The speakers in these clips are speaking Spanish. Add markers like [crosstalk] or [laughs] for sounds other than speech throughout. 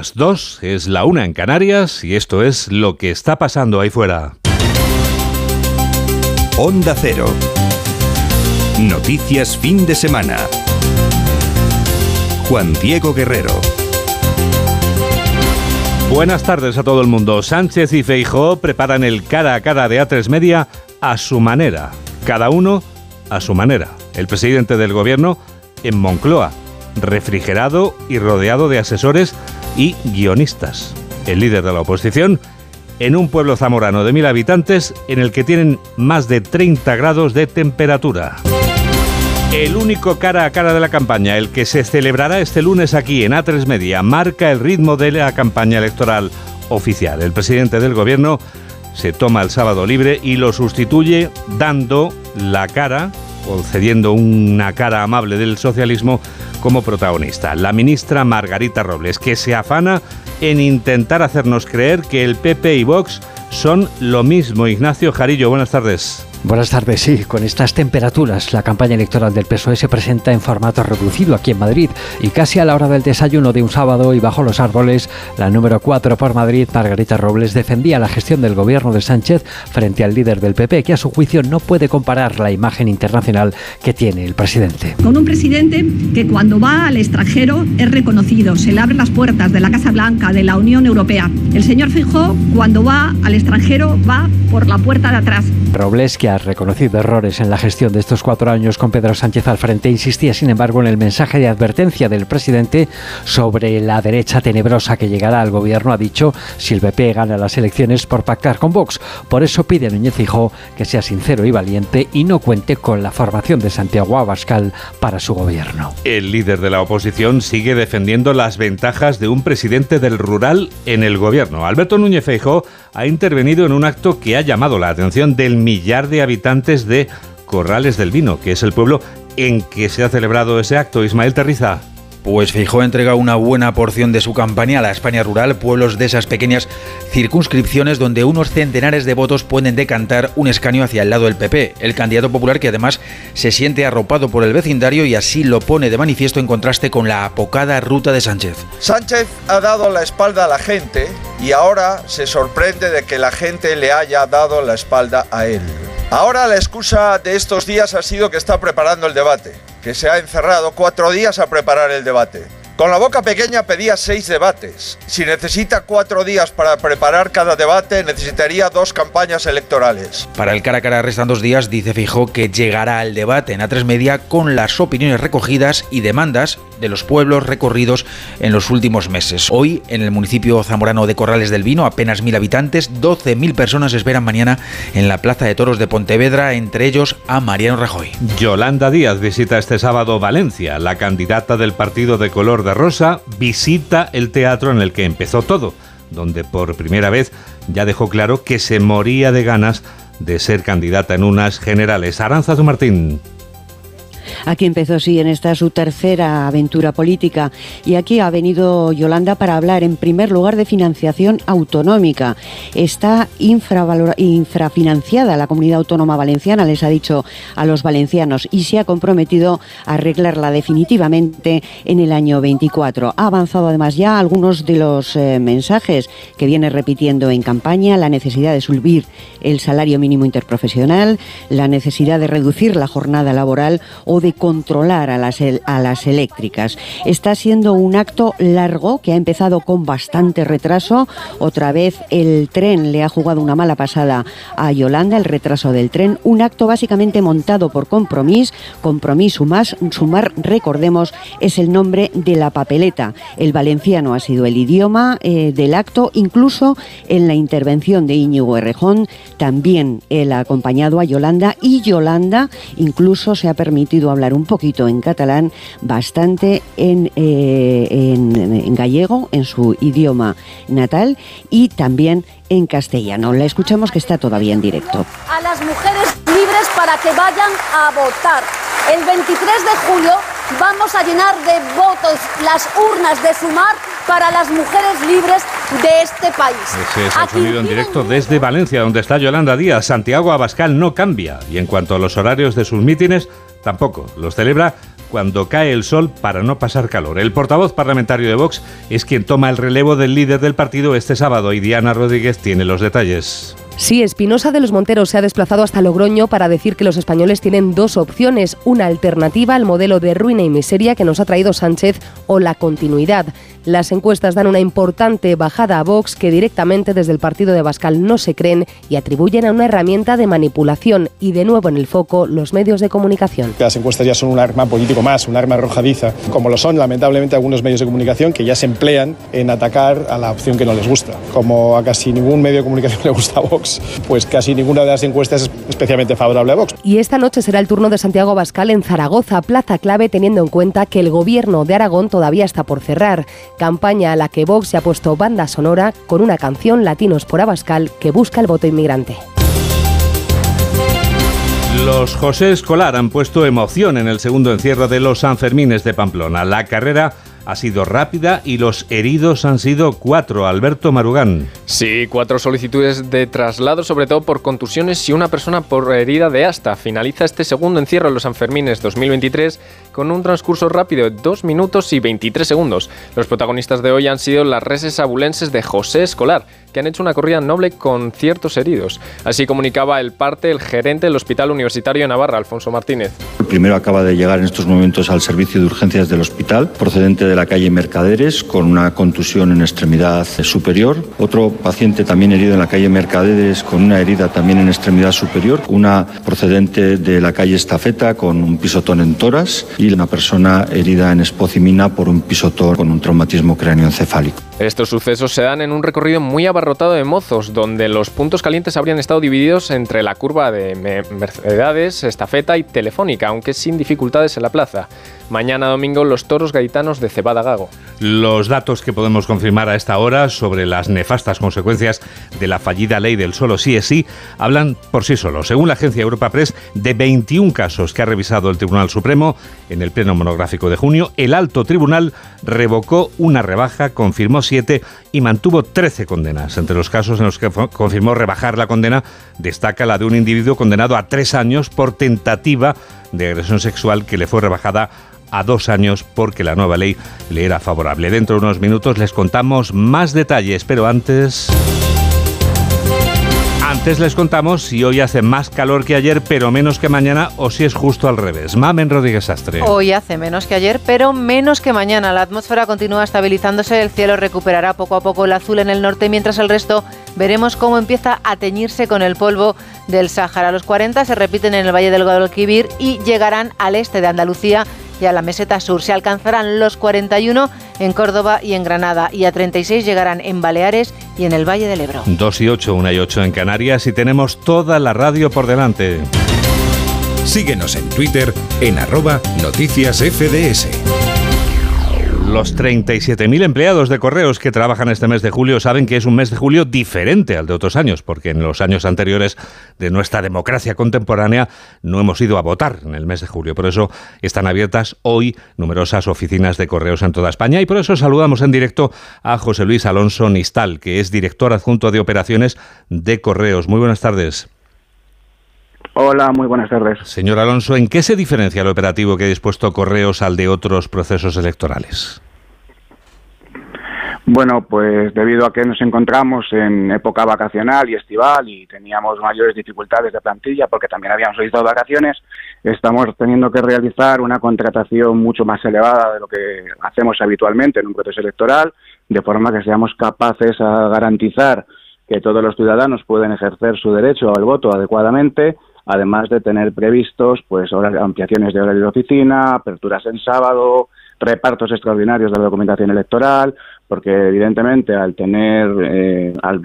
Las dos es la una en Canarias y esto es lo que está pasando ahí fuera. Onda Cero. Noticias fin de semana. Juan Diego Guerrero. Buenas tardes a todo el mundo. Sánchez y Feijóo preparan el cara a cara de A3 Media a su manera. Cada uno a su manera. El presidente del gobierno en Moncloa, refrigerado y rodeado de asesores y guionistas. El líder de la oposición en un pueblo zamorano de mil habitantes en el que tienen más de 30 grados de temperatura. El único cara a cara de la campaña, el que se celebrará este lunes aquí en A3 Media, marca el ritmo de la campaña electoral oficial. El presidente del gobierno se toma el sábado libre y lo sustituye dando la cara, concediendo una cara amable del socialismo como protagonista, la ministra Margarita Robles, que se afana en intentar hacernos creer que el PP y Vox son lo mismo. Ignacio Jarillo, buenas tardes. Buenas tardes, sí, con estas temperaturas la campaña electoral del PSOE se presenta en formato reducido aquí en Madrid y casi a la hora del desayuno de un sábado y bajo los árboles, la número 4 por Madrid, Margarita Robles, defendía la gestión del gobierno de Sánchez frente al líder del PP, que a su juicio no puede comparar la imagen internacional que tiene el presidente. Con un presidente que cuando va al extranjero es reconocido, se le abren las puertas de la Casa Blanca, de la Unión Europea. El señor Fijó cuando va al extranjero va por la puerta de atrás. Robles, que ha reconocido errores en la gestión de estos cuatro años con Pedro Sánchez al frente, insistía sin embargo en el mensaje de advertencia del presidente sobre la derecha tenebrosa que llegará al gobierno. Ha dicho si el PP gana las elecciones por pactar con Vox. Por eso pide a Núñez Fijó que sea sincero y valiente y no cuente con la formación de Santiago Abascal para su gobierno. El líder de la oposición sigue defendiendo las ventajas de un presidente del rural en el gobierno. Alberto Núñez Feijóo ha intervenido en un acto que ha llamado la atención del millar de habitantes de Corrales del Vino, que es el pueblo en que se ha celebrado ese acto. Ismael Terriza. Pues Feijóo entrega una buena porción de su campaña a la España rural, pueblos de esas pequeñas circunscripciones donde unos centenares de votos pueden decantar un escaño hacia el lado del PP, el candidato popular que además se siente arropado por el vecindario y así lo pone de manifiesto en contraste con la apocada ruta de Sánchez. Sánchez ha dado la espalda a la gente y ahora se sorprende de que la gente le haya dado la espalda a él. Ahora la excusa de estos días ha sido que está preparando el debate que se ha encerrado cuatro días a preparar el debate. Con la boca pequeña pedía seis debates. Si necesita cuatro días para preparar cada debate, necesitaría dos campañas electorales. Para el cara a cara restan dos días, dice Fijó que llegará al debate en A3 Media con las opiniones recogidas y demandas de los pueblos recorridos en los últimos meses. Hoy, en el municipio zamorano de Corrales del Vino, apenas mil habitantes, 12.000 personas esperan mañana en la Plaza de Toros de Pontevedra, entre ellos a Mariano Rajoy. Yolanda Díaz visita este sábado Valencia. La candidata del partido de color de rosa visita el teatro en el que empezó todo, donde por primera vez ya dejó claro que se moría de ganas de ser candidata en unas generales. Aranzazu Martín. Aquí empezó, sí, en esta su tercera aventura política. Y aquí ha venido Yolanda para hablar, en primer lugar, de financiación autonómica. Está infrafinanciada la comunidad autónoma valenciana, les ha dicho a los valencianos, y se ha comprometido a arreglarla definitivamente en el año 24. Ha avanzado además ya algunos de los eh, mensajes que viene repitiendo en campaña, la necesidad de subir el salario mínimo interprofesional, la necesidad de reducir la jornada laboral o de controlar a las, eléctricas. Está siendo un acto largo que ha empezado con bastante retraso. Otra vez el tren le ha jugado una mala pasada a Yolanda, el retraso del tren. Un acto básicamente montado por Compromís. Compromís Sumar, sumar recordemos, es el nombre de la papeleta. El valenciano ha sido el idioma eh, del acto, incluso en la intervención de Íñigo Errejón, también él ha acompañado a Yolanda y Yolanda incluso se ha permitido hablar un poquito en catalán, bastante en, eh, en, gallego, en su idioma natal, y también en castellano. La escuchamos que está todavía en directo. A las mujeres libres para que vayan a votar. El 23 de julio vamos a llenar de votos las urnas de sumar para las mujeres libres de este país. Ese es el sonido en directo desde Valencia, donde está Yolanda Díaz. Santiago Abascal no cambia y en cuanto a los horarios de sus mítines, tampoco. Los celebra cuando cae el sol para no pasar calor. El portavoz parlamentario de Vox es quien toma el relevo del líder del partido este sábado y Diana Rodríguez tiene los detalles. Sí, Espinosa de los Monteros se ha desplazado hasta Logroño para decir que los españoles tienen dos opciones, una alternativa al modelo de ruina y miseria que nos ha traído Sánchez o la continuidad. Las encuestas dan una importante bajada a Vox que directamente desde el partido de Bascal no se creen y atribuyen a una herramienta de manipulación y de nuevo en el foco los medios de comunicación. Las encuestas ya son un arma político más, un arma arrojadiza, como lo son lamentablemente algunos medios de comunicación que ya se emplean en atacar a la opción que no les gusta. Como a casi ningún medio de comunicación [laughs] le gusta a Vox, pues casi ninguna de las encuestas es especialmente favorable a Vox. Y esta noche será el turno de Santiago Bascal en Zaragoza, plaza clave teniendo en cuenta que el gobierno de Aragón todavía está por cerrar campaña a la que Vox se ha puesto banda sonora con una canción Latinos por Abascal que busca el voto inmigrante. Los José Escolar han puesto emoción en el segundo encierro de los Sanfermines de Pamplona. La carrera ha sido rápida y los heridos han sido cuatro. Alberto Marugán. Sí, cuatro solicitudes de traslado, sobre todo por contusiones y una persona por herida de asta. Finaliza este segundo encierro en los Sanfermines 2023 con un transcurso rápido de 2 minutos y 23 segundos. Los protagonistas de hoy han sido las reses abulenses de José Escolar, que han hecho una corrida noble con ciertos heridos. Así comunicaba el parte el gerente del Hospital Universitario de Navarra, Alfonso Martínez. El primero acaba de llegar en estos momentos al servicio de urgencias del hospital, procedente de la calle Mercaderes, con una contusión en extremidad superior. Otro paciente también herido en la calle Mercaderes, con una herida también en extremidad superior. Una procedente de la calle Estafeta, con un pisotón en toras y una persona herida en espocimina por un pisotón con un traumatismo cráneoencefálico. Estos sucesos se dan en un recorrido muy abarrotado de mozos, donde los puntos calientes habrían estado divididos entre la curva de Mercedes, Estafeta y Telefónica, aunque sin dificultades en la plaza. Mañana domingo los toros gaitanos de Cebada Gago. Los datos que podemos confirmar a esta hora sobre las nefastas consecuencias de la fallida ley del solo sí es sí hablan por sí solos. Según la agencia Europa Press, de 21 casos que ha revisado el Tribunal Supremo en el pleno monográfico de junio, el alto tribunal revocó una rebaja, confirmó 7 y mantuvo 13 condenas. Entre los casos en los que confirmó rebajar la condena, destaca la de un individuo condenado a tres años por tentativa de agresión sexual que le fue rebajada a dos años porque la nueva ley le era favorable. Dentro de unos minutos les contamos más detalles, pero antes... Antes les contamos si hoy hace más calor que ayer, pero menos que mañana, o si es justo al revés. Mamen Rodríguez Astre. Hoy hace menos que ayer, pero menos que mañana. La atmósfera continúa estabilizándose, el cielo recuperará poco a poco el azul en el norte, mientras el resto veremos cómo empieza a teñirse con el polvo del Sáhara. Los 40 se repiten en el Valle del Guadalquivir y llegarán al este de Andalucía y a la meseta sur. Se alcanzarán los 41 en Córdoba y en Granada y a 36 llegarán en Baleares y en el Valle del Ebro. 2 y 8, 1 y 8 en Canarias y tenemos toda la radio por delante. Síguenos en Twitter en arroba noticias FDS. Los 37.000 empleados de correos que trabajan este mes de julio saben que es un mes de julio diferente al de otros años, porque en los años anteriores de nuestra democracia contemporánea no hemos ido a votar en el mes de julio. Por eso están abiertas hoy numerosas oficinas de correos en toda España y por eso saludamos en directo a José Luis Alonso Nistal, que es director adjunto de operaciones de correos. Muy buenas tardes. Hola, muy buenas tardes. Señor Alonso, ¿en qué se diferencia el operativo que ha dispuesto Correos al de otros procesos electorales? Bueno, pues debido a que nos encontramos en época vacacional y estival y teníamos mayores dificultades de plantilla porque también habíamos solicitado vacaciones, estamos teniendo que realizar una contratación mucho más elevada de lo que hacemos habitualmente en un proceso electoral, de forma que seamos capaces a garantizar que todos los ciudadanos pueden ejercer su derecho al voto adecuadamente además de tener previstos pues ampliaciones de horario de oficina, aperturas en sábado, repartos extraordinarios de la documentación electoral, porque evidentemente al tener eh, al,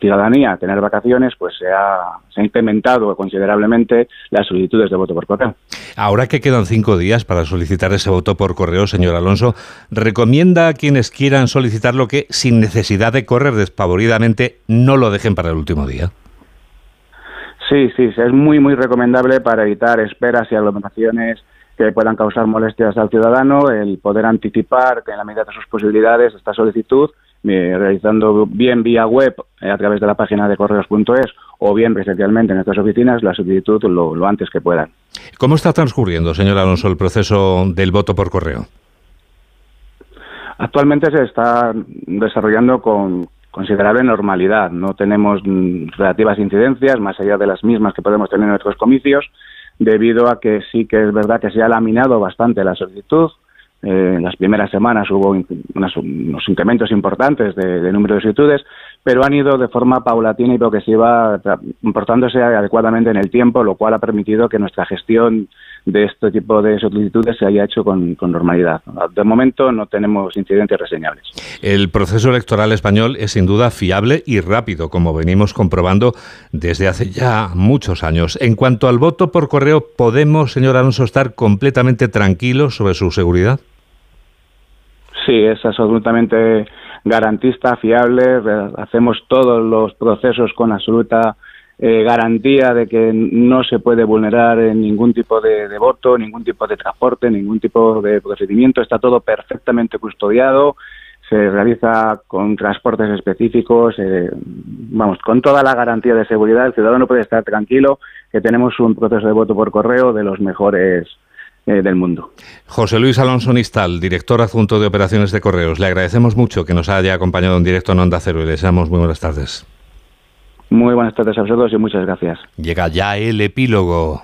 ciudadanía tener vacaciones, pues se ha, se ha incrementado considerablemente las solicitudes de voto por correo. Ahora que quedan cinco días para solicitar ese voto por correo, señor Alonso, ¿recomienda a quienes quieran solicitarlo que, sin necesidad de correr despavoridamente, no lo dejen para el último día? Sí, sí, es muy, muy recomendable para evitar esperas y aglomeraciones que puedan causar molestias al ciudadano, el poder anticipar en la medida de sus posibilidades esta solicitud eh, realizando bien vía web eh, a través de la página de correos.es o bien presencialmente en nuestras oficinas la solicitud lo, lo antes que puedan. ¿Cómo está transcurriendo, señor Alonso, el proceso del voto por correo? Actualmente se está desarrollando con considerable normalidad. No tenemos relativas incidencias más allá de las mismas que podemos tener en nuestros comicios, debido a que sí que es verdad que se ha laminado bastante la solicitud. Eh, en las primeras semanas hubo unos, incrementos importantes de, de, número de solicitudes, pero han ido de forma paulatina y progresiva, comportándose adecuadamente en el tiempo, lo cual ha permitido que nuestra gestión de este tipo de solicitudes se haya hecho con, con, normalidad. De momento no tenemos incidentes reseñables. El proceso electoral español es sin duda fiable y rápido, como venimos comprobando desde hace ya muchos años. En cuanto al voto por correo, ¿podemos, señor Alonso, estar completamente tranquilos sobre su seguridad? Sí, es absolutamente garantista, fiable. Hacemos todos los procesos con absoluta eh, garantía de que no se puede vulnerar en ningún tipo de, voto, ningún tipo de transporte, ningún tipo de procedimiento. Está todo perfectamente custodiado. Se realiza con transportes específicos, eh, vamos, con toda la garantía de seguridad. El ciudadano puede estar tranquilo que tenemos un proceso de voto por correo de los mejores eh, del mundo. José Luis Alonso Nistal, director adjunto de operaciones de correos. Le agradecemos mucho que nos haya acompañado en directo en Onda Cero y le deseamos muy buenas tardes. Muy buenas tardes a vosotros y muchas gracias. Llega ya el epílogo.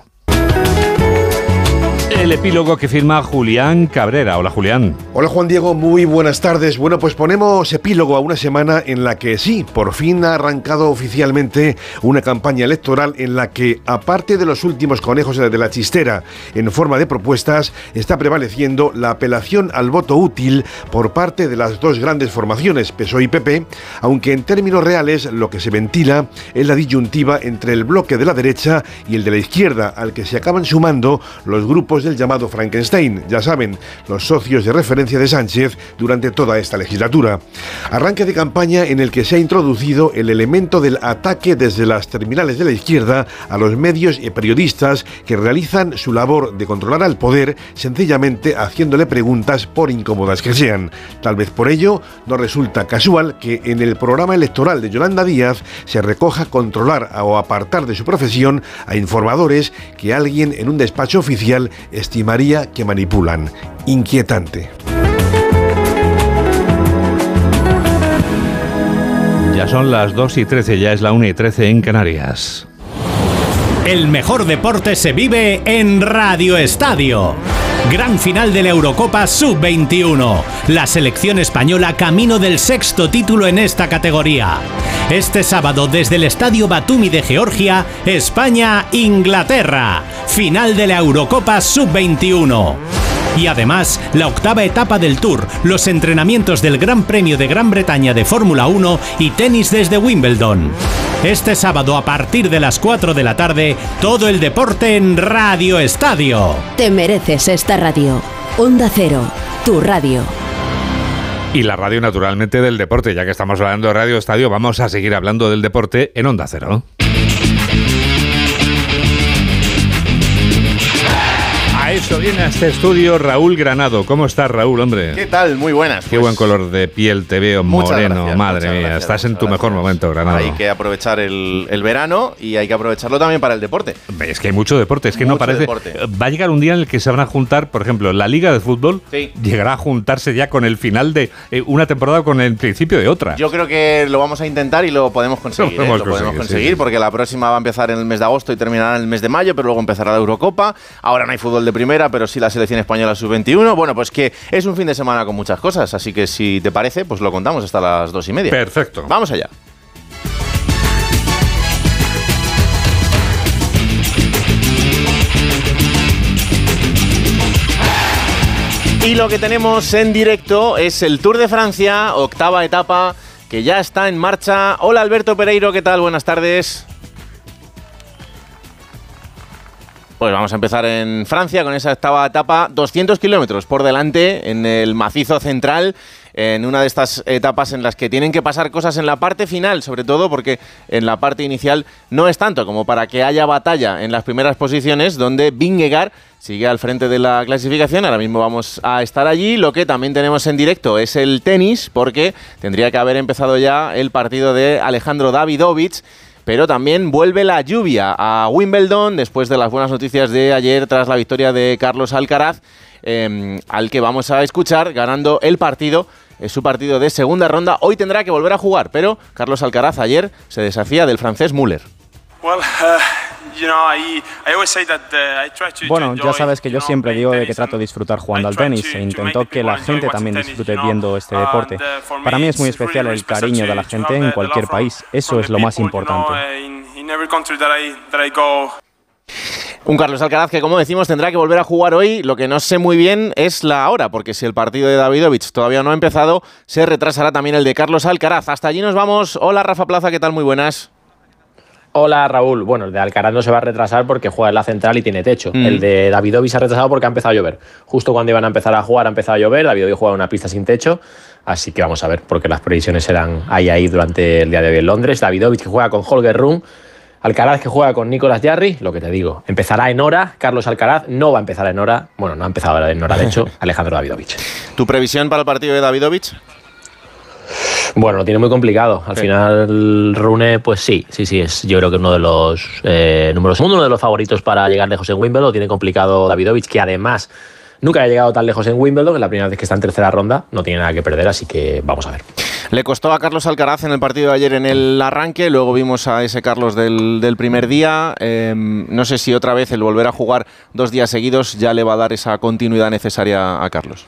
El epílogo que firma Julián Cabrera. Hola Julián. Hola Juan Diego, muy buenas tardes. Bueno, pues ponemos epílogo a una semana en la que sí, por fin ha arrancado oficialmente una campaña electoral en la que, aparte de los últimos conejos de la chistera en forma de propuestas, está prevaleciendo la apelación al voto útil por parte de las dos grandes formaciones, PSOE y PP, aunque en términos reales lo que se ventila es la disyuntiva entre el bloque de la derecha y el de la izquierda, al que se acaban sumando los grupos del llamado Frankenstein, ya saben, los socios de referencia de Sánchez durante toda esta legislatura. Arranque de campaña en el que se ha introducido el elemento del ataque desde las terminales de la izquierda a los medios y periodistas que realizan su labor de controlar al poder sencillamente haciéndole preguntas por incómodas que sean. Tal vez por ello no resulta casual que en el programa electoral de Yolanda Díaz se recoja controlar o apartar de su profesión a informadores que alguien en un despacho oficial estimaría que manipulan. Inquietante. Ya son las 2 y 13, ya es la 1 y 13 en Canarias. El mejor deporte se vive en Radio Estadio. Gran final de la Eurocopa Sub-21. La selección española camino del sexto título en esta categoría. Este sábado desde el Estadio Batumi de Georgia, España-Inglaterra. Final de la Eurocopa Sub-21. Y además, la octava etapa del Tour, los entrenamientos del Gran Premio de Gran Bretaña de Fórmula 1 y tenis desde Wimbledon. Este sábado a partir de las 4 de la tarde, todo el deporte en Radio Estadio. Te mereces esta radio. Onda Cero, tu radio. Y la radio naturalmente del deporte, ya que estamos hablando de Radio Estadio, vamos a seguir hablando del deporte en Onda Cero. Viene a este estudio Raúl Granado. ¿Cómo estás, Raúl, hombre? ¿Qué tal? Muy buenas. Qué pues, buen color de piel te veo, moreno. Gracias, Madre mía, gracias, estás en tu gracias. mejor momento, Granado. Hay que aprovechar el, el, verano y hay que aprovecharlo también para el deporte. Es que hay mucho deporte, es que mucho no parece... Deporte. Va a llegar un día en el que se van a juntar, por ejemplo, la Liga de Fútbol sí. llegará a juntarse ya con el final de eh, una temporada con el principio de otra. Yo creo que lo vamos a intentar y lo podemos conseguir. Lo podemos, ¿eh? lo podemos conseguir, conseguir sí, porque la próxima va a empezar en el mes de agosto y terminará en el mes de mayo, pero luego empezará la Eurocopa. Ahora no hay fútbol de primera, pero sí las selección española sub-21. Bueno, pues que es un fin de semana con muchas cosas, así que si te parece, pues lo contamos hasta las dos y media. Perfecto. Vamos allá. Y lo que tenemos en directo es el Tour de Francia, octava etapa, que ya está en marcha. Hola Alberto Pereiro, ¿qué tal? Buenas tardes. Pues vamos a empezar en Francia con esa octava etapa, 200 kilómetros por delante en el macizo central. en una de estas etapas en las que tienen que pasar cosas en la parte final, sobre todo porque en la parte inicial no es tanto como para que haya batalla en las primeras posiciones, donde Vingegaard sigue al frente de la clasificación. Ahora mismo vamos a estar allí. Lo que también tenemos en directo es el tenis, porque tendría que haber empezado ya el partido de Alejandro Davidovich. Pero también vuelve la lluvia a Wimbledon después de las buenas noticias de ayer tras la victoria de Carlos Alcaraz, em, al que vamos a escuchar ganando el partido es su partido de segunda ronda. Hoy tendrá que volver a jugar, pero Carlos Alcaraz ayer se deshacía del francés Müller. Bueno, ya sabes que yo siempre digo de que trato de disfrutar jugando al tenis e intento que la gente también disfrute viendo este deporte. uh, Para mí es muy especial el cariño de la gente en cualquier país. Eso es lo más importante. Un Carlos Alcaraz que, como decimos, tendrá que volver a jugar hoy. Lo que no sé muy bien es la hora, porque si el partido de Davidovich todavía no ha empezado, se retrasará también el de Carlos Alcaraz. Hasta allí nos vamos. Hola, Rafa Plaza, ¿qué tal? Muy buenas. Hola Raúl, bueno, el de Alcaraz no se va a retrasar porque juega en la central y tiene techo. Mm. El de Davidovich se ha retrasado porque ha empezado a llover. Justo cuando iban a empezar a jugar ha empezado a llover, Davidovich juega en una pista sin techo, así que vamos a ver, porque las previsiones serán ahí ahí durante el día de hoy en Londres. Davidovich que juega con Holger Rune, Alcaraz que juega con Nicolas Jarry, lo que te digo, empezará en hora, Carlos Alcaraz no va a empezar en hora, bueno, no ha empezado en hora, de hecho, [laughs] Alejandro Davidovich. ¿Tu previsión para el partido de Davidovich? Bueno, lo tiene muy complicado. Al final, Rune, pues sí, sí, sí, es yo creo que uno de los eh, números uno de los favoritos para llegar lejos en Wimbledon. Lo tiene complicado Davidovich, que además nunca ha llegado tan lejos en Wimbledon, es la primera vez que está en tercera ronda, no tiene nada que perder, así que vamos a ver. Le costó a Carlos Alcaraz en el partido de ayer en el arranque, luego vimos a ese Carlos del, del primer día. Eh, no sé si otra vez el volver a jugar dos días seguidos ya le va a dar esa continuidad necesaria a Carlos.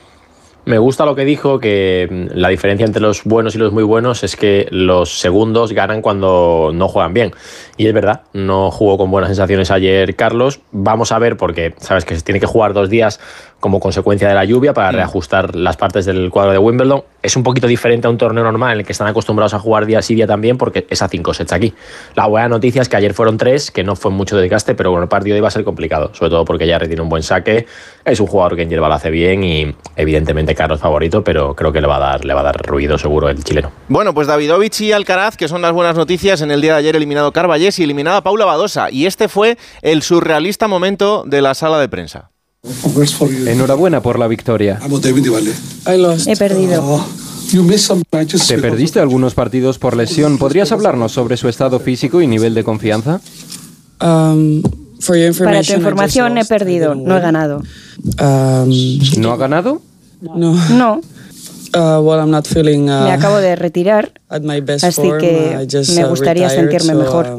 Me gusta lo que dijo, que mm, la diferencia entre los buenos y los muy buenos es que los segundos ganan cuando no juegan bien. Y es verdad, no jugó con buenas sensaciones ayer Carlos. Vamos a ver, porque sabes que se tiene que jugar dos días como consecuencia de la lluvia para reajustar las partes del cuadro de Wimbledon. Es un poquito diferente a un torneo normal en el que están acostumbrados a jugar día sí día también, porque es a cinco sets aquí. La buena noticia es que ayer fueron tres, que no fue mucho de desgaste, pero bueno, el partido iba a ser complicado, sobre todo porque Jarry tiene un buen saque, es un jugador que en hierba lo hace bien y evidentemente Carlos favorito, pero creo que le va a dar, le va a dar ruido seguro el chileno. Bueno, pues Davidovich y Alcaraz, que son las buenas noticias, en el día de ayer eliminado Carballés y eliminada Paula Badosa. Y este fue el surrealista momento de la sala de prensa. Enhorabuena por la victoria. He perdido. ¿Te perdiste algunos partidos por lesión? ¿Podrías hablarnos sobre su estado físico y nivel de confianza? Um, Para tu información, he perdido, no he ganado. ¿No ha ganado? No. Me acabo de retirar, así que me gustaría sentirme mejor.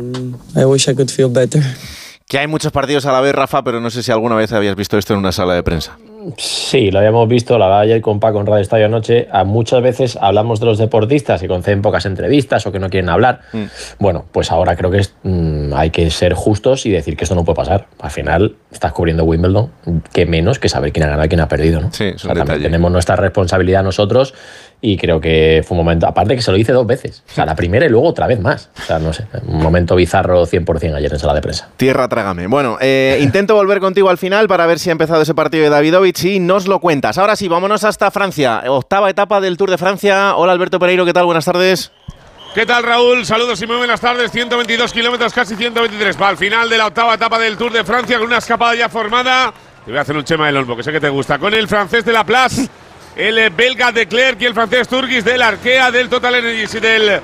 Que hay muchos partidos a la vez, Rafa, pero no sé si alguna vez habías visto esto en una sala de prensa. Sí, lo habíamos visto, la verdad, ayer con Paco en Radio Estadio anoche. A muchas veces hablamos de los deportistas y conceden pocas entrevistas o que no quieren hablar. Mm. Bueno, pues ahora creo que es, mm, hay que ser justos y decir que esto no puede pasar. Al final estás cubriendo Wimbledon, que menos que saber quién ha ganado y quién ha perdido. ¿no? Sí, es O sea, un también tenemos nuestra responsabilidad nosotros y creo que fue un momento, aparte que se lo hice dos veces, o sea, la primera y luego otra vez más. O sea, no sé, un momento bizarro 100% ayer en sala de prensa. Tierra, trágame. Bueno, eh, intento volver contigo al final para ver si ha empezado ese partido de Davidovich y nos lo cuentas. Ahora sí, vámonos hasta Francia. Octava etapa del Tour de Francia. Hola Alberto Pereiro, ¿qué tal? Buenas tardes. ¿Qué tal, Raúl? Saludos y muy buenas tardes. 122 kilómetros, casi 123. Para el final de la octava etapa del Tour de Francia, con una escapada ya formada. Te voy a hacer un chema del olmo, que sé que te gusta. Con el francés de la Place, el eh, belga de Klerk y el francés Turgis del Arkea, del Total Energies y del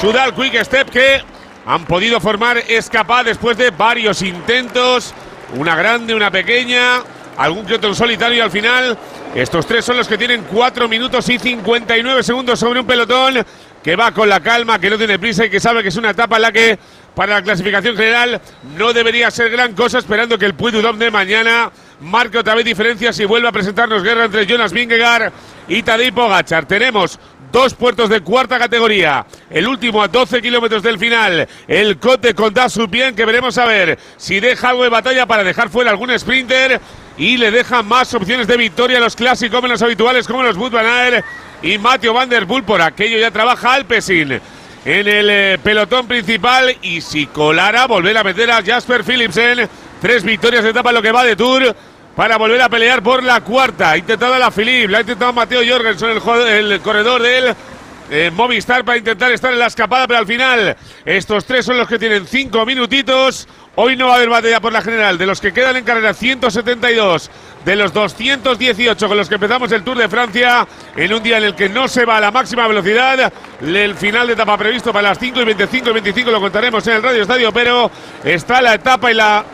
Sudal Quick Step, que han podido formar escapada después de varios intentos. Una grande, una pequeña, algún que solitario y al final. Estos tres son los que tienen 4 minutos y 59 segundos sobre un pelotón que va con la calma, que no tiene prisa y que sabe que es una etapa en la que para la clasificación general no debería ser gran cosa, esperando que el Puy du Dôme de mañana marque otra vez diferencias y vuelva a presentarnos guerra entre Jonas Vingegaard y Tadej Pogacar. Tenemos dos puertos de cuarta categoría. El último a 12 kilómetros del final, el Cote con Dasupien, que veremos a ver si deja algo de batalla para dejar fuera algún sprinter y le deja más opciones de victoria a los clásicos menos habituales como los Wout van y Mateo Van Der Poel. Por aquello ya trabaja Alpecin en el eh, pelotón principal y si colara volver a meter a Jasper Philipsen. Tres victorias de etapa en lo que va de Tour. para volver a pelear por la cuarta. Ha intentado la Filip, la ha intentado Mateo Jorgensen, el, el corredor del eh, Movistar para intentar estar en la escapada, pero al final estos tres son los que tienen cinco minutitos. Hoy no va a haber batalla por la general. De los que quedan en carrera 172, de los 218 con los que empezamos el Tour de Francia, en un día en el que no se va a la máxima velocidad. El final de etapa previsto para las 5 y 25 y 25 lo contaremos en el Radio Estadio, pero está la etapa y la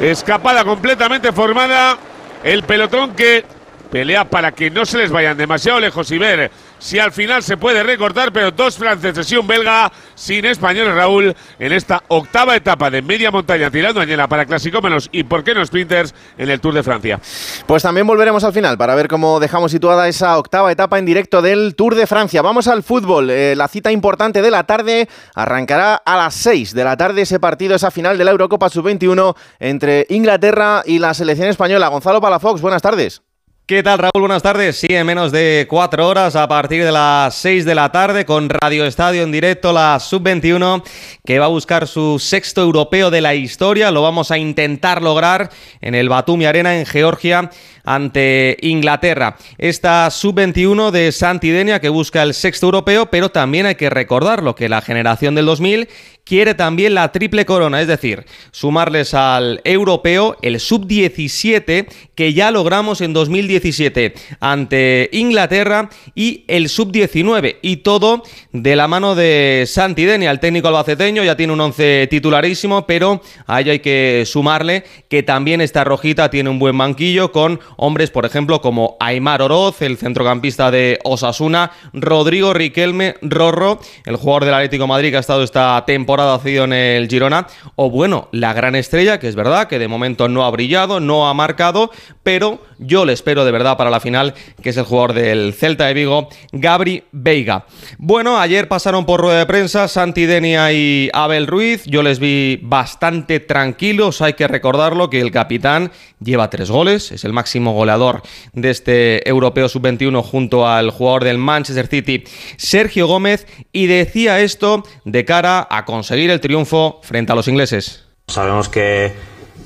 escapada completamente formada. El pelotón que pelea para que no se les vayan demasiado lejos y ver si al final se puede recortar, pero dos franceses y un belga sin españoles, Raúl, en esta octava etapa de media montaña tirando añela para clasicómenos y por qué no sprinters en el Tour de Francia. Pues también volveremos al final para ver cómo dejamos situada esa octava etapa en directo del Tour de Francia. Vamos al fútbol. Eh, la cita importante de la tarde arrancará a las 6 de la tarde ese partido, esa final de la Eurocopa Sub-21 entre Inglaterra y la selección española. Gonzalo Palafox, buenas tardes. ¿Qué tal, Raúl? Buenas tardes. Sí, en menos de cuatro horas, a partir de las seis de la tarde, con Radio Estadio en directo, la Sub-21, que va a buscar su sexto europeo de la historia. Lo vamos a intentar lograr en el Batumi Arena, en Georgia, ante Inglaterra. Esta Sub-21 de Santidenia, que busca el sexto europeo, pero también hay que recordarlo, que la generación del 2000 quiere también la triple corona, es decir, sumarles al europeo el sub-17 que ya logramos en 2017 ante Inglaterra y el sub-19 y todo de la mano de Santidenia, el técnico albaceteño ya tiene un once titularísimo, pero a ello hay que sumarle que también esta rojita tiene un buen banquillo con hombres, por ejemplo, como Aymar Oroz, el centrocampista de Osasuna, Rodrigo Riquelme, Rorro, el jugador del Atlético Madrid que ha estado esta temporada sido en el Girona, o bueno, la gran estrella, que es verdad que de momento no ha brillado, no ha marcado, pero yo le espero de verdad para la final, que es el jugador del Celta de Vigo, Gabri Veiga. Bueno, ayer pasaron por rueda de prensa Santi Denia y Abel Ruiz, yo les vi bastante tranquilos, hay que recordarlo que el capitán lleva tres goles, es el máximo goleador de este europeo sub-21 junto al jugador del Manchester City, Sergio Gómez, y decía esto de cara a conseguir el triunfo frente a los ingleses. Sabemos que,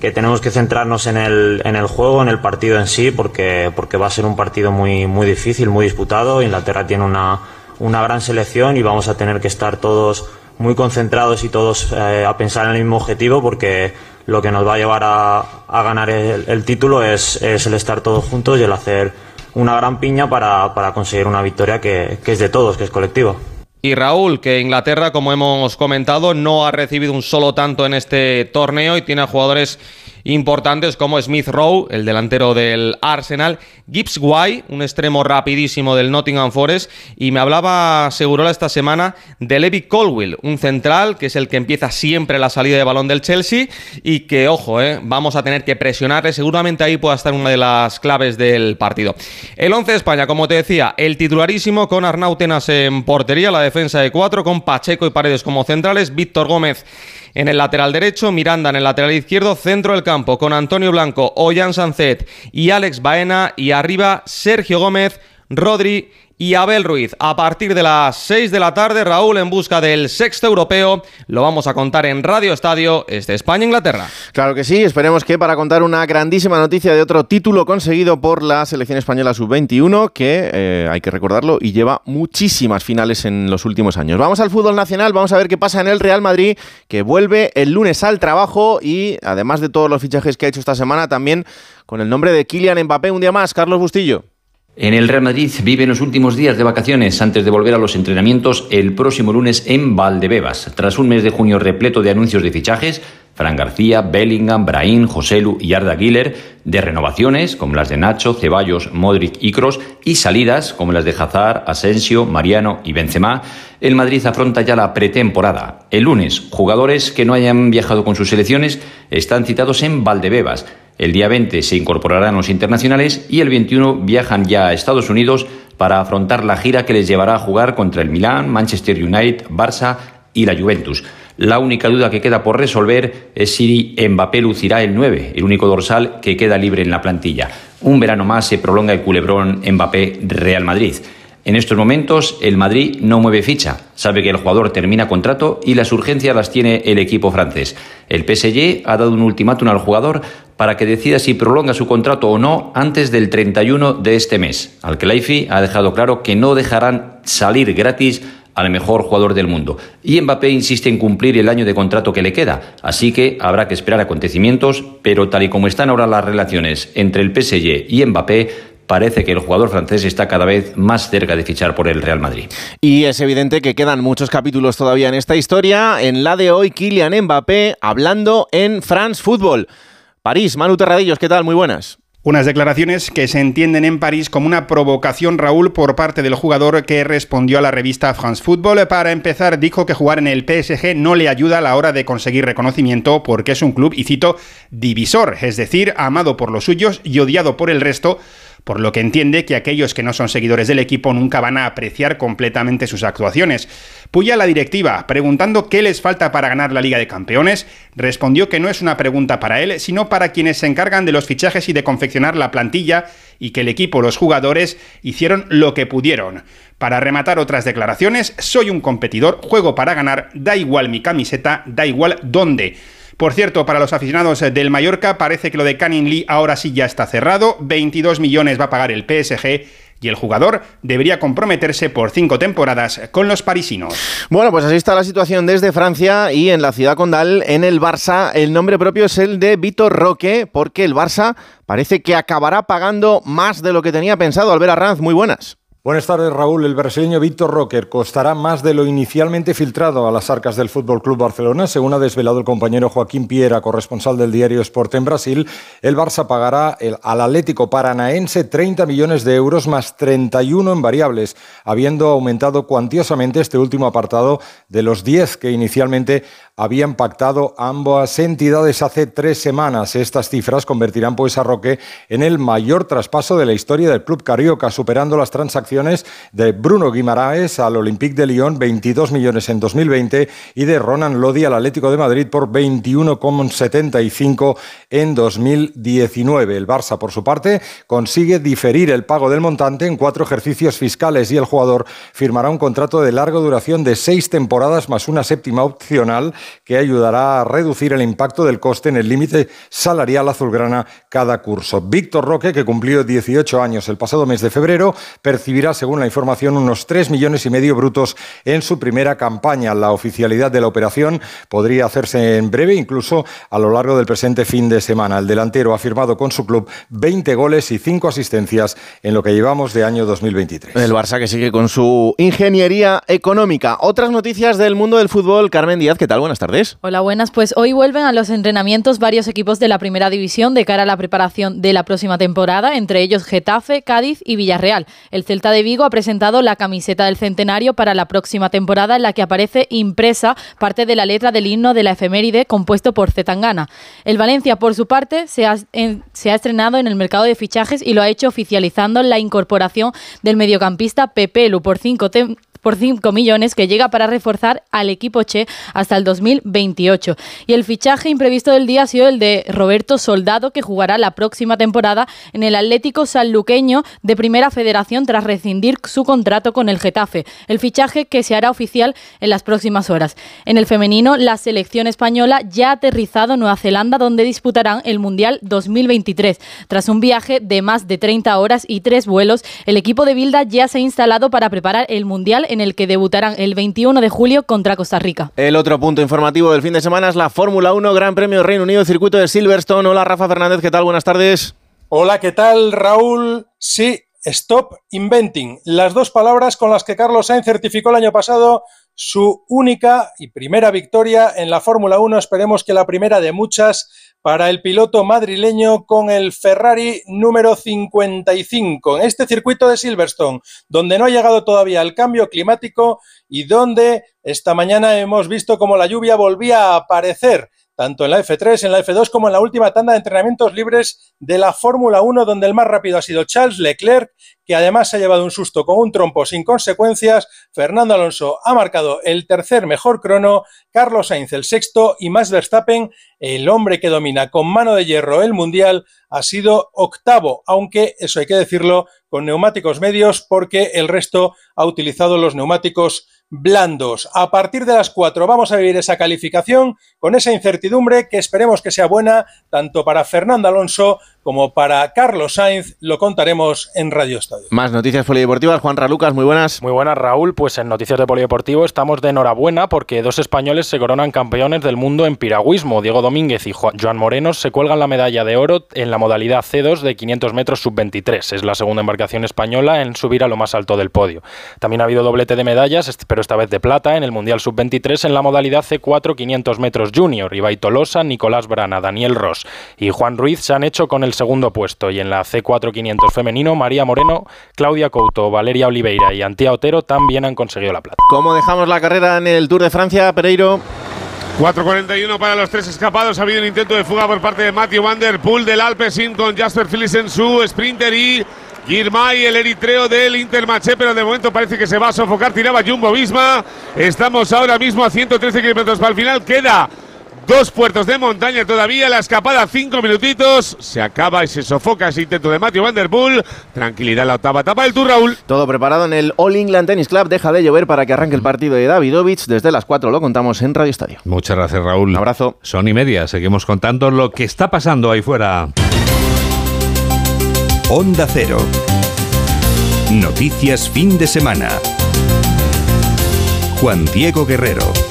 tenemos que centrarnos en el, en el juego, en el partido en sí, porque, porque va a ser un partido muy, muy difícil, muy disputado. Inglaterra tiene una, una gran selección y vamos a tener que estar todos muy concentrados y todos eh, a pensar en el mismo objetivo porque lo que nos va a llevar a, a ganar el, título es, es, el estar todos juntos y el hacer una gran piña para, para conseguir una victoria que, que es de todos, que es colectiva. Y Raúl, que Inglaterra, como hemos comentado, no ha recibido un solo tanto en este torneo y tiene a jugadores importantes como Smith Rowe, el delantero del Arsenal, Gibbs White, un extremo rapidísimo del Nottingham Forest, y me hablaba Segurola esta semana de Levi Colwill, un central que es el que empieza siempre la salida de balón del Chelsea y que, ojo, eh, vamos a tener que presionarle, seguramente ahí pueda estar una de las claves del partido. El 11 de España, como te decía, el titularísimo con Arnautenas en portería, la defensa de cuatro, con Pacheco y Paredes como centrales, Víctor Gómez en el lateral derecho, Miranda. En el lateral izquierdo, centro del campo con Antonio Blanco, Ollán Sancet y Alex Baena. Y arriba Sergio Gómez, Rodri y Abel Ruiz. A partir de las 6 de la tarde, Raúl en busca del sexto europeo. Lo vamos a contar en Radio Estadio, este España-Inglaterra. Claro que sí, esperemos que para contar una grandísima noticia de otro título conseguido por la selección española sub-21, que eh, hay que recordarlo y lleva muchísimas finales en los últimos años. Vamos al fútbol nacional, vamos a ver qué pasa en el Real Madrid, que vuelve el lunes al trabajo y además de todos los fichajes que ha hecho esta semana, también con el nombre de Kylian Mbappé un día más. Carlos Bustillo. En el Real Madrid viven los últimos días de vacaciones antes de volver a los entrenamientos el próximo lunes en Valdebebas. Tras un mes de junio repleto de anuncios de fichajes, Fran García, Bellingham, Brahim, Joselu y Arda Güler, de renovaciones como las de Nacho, Ceballos, Modric y Kroos y salidas como las de Hazard, Asensio, Mariano y Benzema, el Madrid afronta ya la pretemporada. El lunes, jugadores que no hayan viajado con sus selecciones están citados en Valdebebas. El día 20 se incorporarán los internacionales y el 21 viajan ya a Estados Unidos para afrontar la gira que les llevará a jugar contra el Milán, Manchester United, Barça y la Juventus. La única duda que queda por resolver es si Mbappé lucirá el 9, el único dorsal que queda libre en la plantilla. Un verano más se prolonga el culebrón Mbappé-Real Madrid. En estos momentos el Madrid no mueve ficha, sabe que el jugador termina contrato y las urgencias las tiene el equipo francés. El PSG ha dado un ultimátum al jugador para que decida si prolonga su contrato o no antes del 31 de este mes. Al-Khelaifi ha dejado claro que no dejarán salir gratis al mejor jugador del mundo. Y Mbappé insiste en cumplir el año de contrato que le queda, así que habrá que esperar acontecimientos, pero tal y como están ahora las relaciones entre el PSG y Mbappé, parece que el jugador francés está cada vez más cerca de fichar por el Real Madrid. Y es evidente que quedan muchos capítulos todavía en esta historia. En la de hoy, Kylian Mbappé hablando en France Football. París, Manu Terradillos, ¿qué tal? Muy buenas. Unas declaraciones que se entienden en París como una provocación, Raúl, por parte del jugador que respondió a la revista France Football. Para empezar, dijo que jugar en el PSG no le ayuda a la hora de conseguir reconocimiento porque es un club, y cito, divisor, es decir, amado por los suyos y odiado por el resto por lo que entiende que aquellos que no son seguidores del equipo nunca van a apreciar completamente sus actuaciones. Puya la directiva, preguntando qué les falta para ganar la Liga de Campeones, respondió que no es una pregunta para él, sino para quienes se encargan de los fichajes y de confeccionar la plantilla y que el equipo, los jugadores, hicieron lo que pudieron. Para rematar otras declaraciones, soy un competidor, juego para ganar, da igual mi camiseta, da igual dónde. Por cierto, para los aficionados del Mallorca, parece que lo de Canning Lee ahora sí ya está cerrado. 22 millones va a pagar el PSG y el jugador debería comprometerse por cinco temporadas con los parisinos. Bueno, pues así está la situación desde Francia y en la ciudad condal, en el Barça, el nombre propio es el de Vitor Roque, porque el Barça parece que acabará pagando más de lo que tenía pensado. Albert Ranz, muy buenas. Buenas tardes, Raúl. El brasileño Víctor Rocker costará más de lo inicialmente filtrado a las arcas del Fútbol Club Barcelona. Según ha desvelado el compañero Joaquín Piera, corresponsal del diario Sport en Brasil, el Barça pagará al Atlético Paranaense 30 millones de euros más 31 en variables, habiendo aumentado cuantiosamente este último apartado de los 10 que inicialmente habían pactado ambas entidades hace tres semanas. Estas cifras convertirán pues a Roque en el mayor traspaso de la historia del club carioca, superando las transacciones de Bruno Guimaraes al Olympique de Lyon, 22 millones en 2020, y de Ronan Lodi al Atlético de Madrid por 21,75 en 2019. El Barça, por su parte, consigue diferir el pago del montante en cuatro ejercicios fiscales y el jugador firmará un contrato de larga duración de seis temporadas más una séptima opcional que ayudará a reducir el impacto del coste en el límite salarial azulgrana cada curso. Víctor Roque, que cumplió 18 años el pasado mes de febrero, percibirá, según la información, unos 3 millones y medio brutos en su primera campaña. La oficialidad de la operación podría hacerse en breve, incluso a lo largo del presente fin de semana. El delantero ha firmado con su club 20 goles y 5 asistencias en lo que llevamos de año 2023. El Barça que sigue con su ingeniería económica. Otras noticias del mundo del fútbol. Carmen Díaz, ¿qué tal? Buenas tardes. Hola, buenas. Pues hoy vuelven a los entrenamientos varios equipos de la primera división de cara a la preparación de la próxima temporada, entre ellos Getafe, Cádiz y Villarreal. El Celta de Vigo ha presentado la camiseta del centenario para la próxima temporada en la que aparece impresa parte de la letra del himno de la efeméride compuesto por Zetangana. El Valencia, por su parte, se ha, se ha estrenado en el mercado de fichajes y lo ha hecho oficializando la incorporación del mediocampista Pepelu por cinco por 5 millones que llega para reforzar al equipo Che hasta el 2028. Y el fichaje imprevisto del día ha sido el de Roberto Soldado, que jugará la próxima temporada en el Atlético Sanluqueño de Primera Federación tras rescindir su contrato con el Getafe. El fichaje que se hará oficial en las próximas horas. En el femenino, la selección española ya ha aterrizado en Nueva Zelanda, donde disputarán el Mundial 2023. Tras un viaje de más de 30 horas y tres vuelos, el equipo de Bilda ya se ha instalado para preparar el Mundial en el que debutarán el 21 de julio contra Costa Rica. El otro punto informativo del fin de semana es la Fórmula 1 Gran Premio Reino Unido, circuito de Silverstone. Hola Rafa Fernández, ¿qué tal? Buenas tardes. Hola, ¿qué tal Raúl? Sí, Stop Inventing, las dos palabras con las que Carlos Sainz certificó el año pasado su única y primera victoria en la Fórmula 1, esperemos que la primera de muchas para el piloto madrileño con el Ferrari número 55 en este circuito de Silverstone, donde no ha llegado todavía el cambio climático y donde esta mañana hemos visto como la lluvia volvía a aparecer tanto en la F3, en la F2 como en la última tanda de entrenamientos libres de la Fórmula 1, donde el más rápido ha sido Charles Leclerc, que además se ha llevado un susto con un trompo sin consecuencias. Fernando Alonso ha marcado el tercer mejor crono, Carlos Sainz el sexto y Max Verstappen, el hombre que domina con mano de hierro el Mundial, ha sido octavo, aunque eso hay que decirlo con neumáticos medios porque el resto ha utilizado los neumáticos blandos. A partir de las 4 vamos a vivir esa calificación con esa incertidumbre que esperemos que sea buena tanto para Fernando Alonso como para Carlos Sainz, lo contaremos en Radio Estadio. Más noticias polideportivas, Juan Ralucas, muy buenas. Muy buenas, Raúl. Pues en noticias de polideportivo estamos de enhorabuena porque dos españoles se coronan campeones del mundo en piragüismo. Diego Domínguez y Joan Moreno se cuelgan la medalla de oro en la modalidad C2 de 500 metros sub-23. Es la segunda embarcación española en subir a lo más alto del podio. También ha habido doblete de medallas, pero esta vez de plata, en el Mundial sub-23 en la modalidad C4 500 metros junior. Ibai Tolosa, Nicolás Brana, Daniel Ross y Juan Ruiz se han hecho con el segundo puesto y en la C4 500 femenino María Moreno, Claudia Couto, Valeria Oliveira y Antía Otero también han conseguido la plata. ¿Cómo dejamos la carrera en el Tour de Francia, Pereiro? 4.41 para los tres escapados. Ha habido un intento de fuga por parte de Matthew Van Der Poel del Alpecin con Jasper Phillips en su sprinter y Girmay, el eritreo del Intermaché, pero de momento parece que se va a sofocar. Tiraba Jumbo Visma. Estamos ahora mismo a 113 kilómetros para el final. Queda Dos puertos de montaña todavía, la escapada cinco minutitos, se acaba y se sofoca ese intento de Matthew Van Der Poel. Tranquilidad la octava etapa del Tour, Raúl. Todo preparado en el All England Tennis Club, deja de llover para que arranque el partido de Davidovich. Desde las 4 lo contamos en Radio Estadio. Muchas gracias, Raúl. Un abrazo. Son y media, seguimos contando lo que está pasando ahí fuera. Onda Cero. Noticias fin de semana. Juan Diego Guerrero.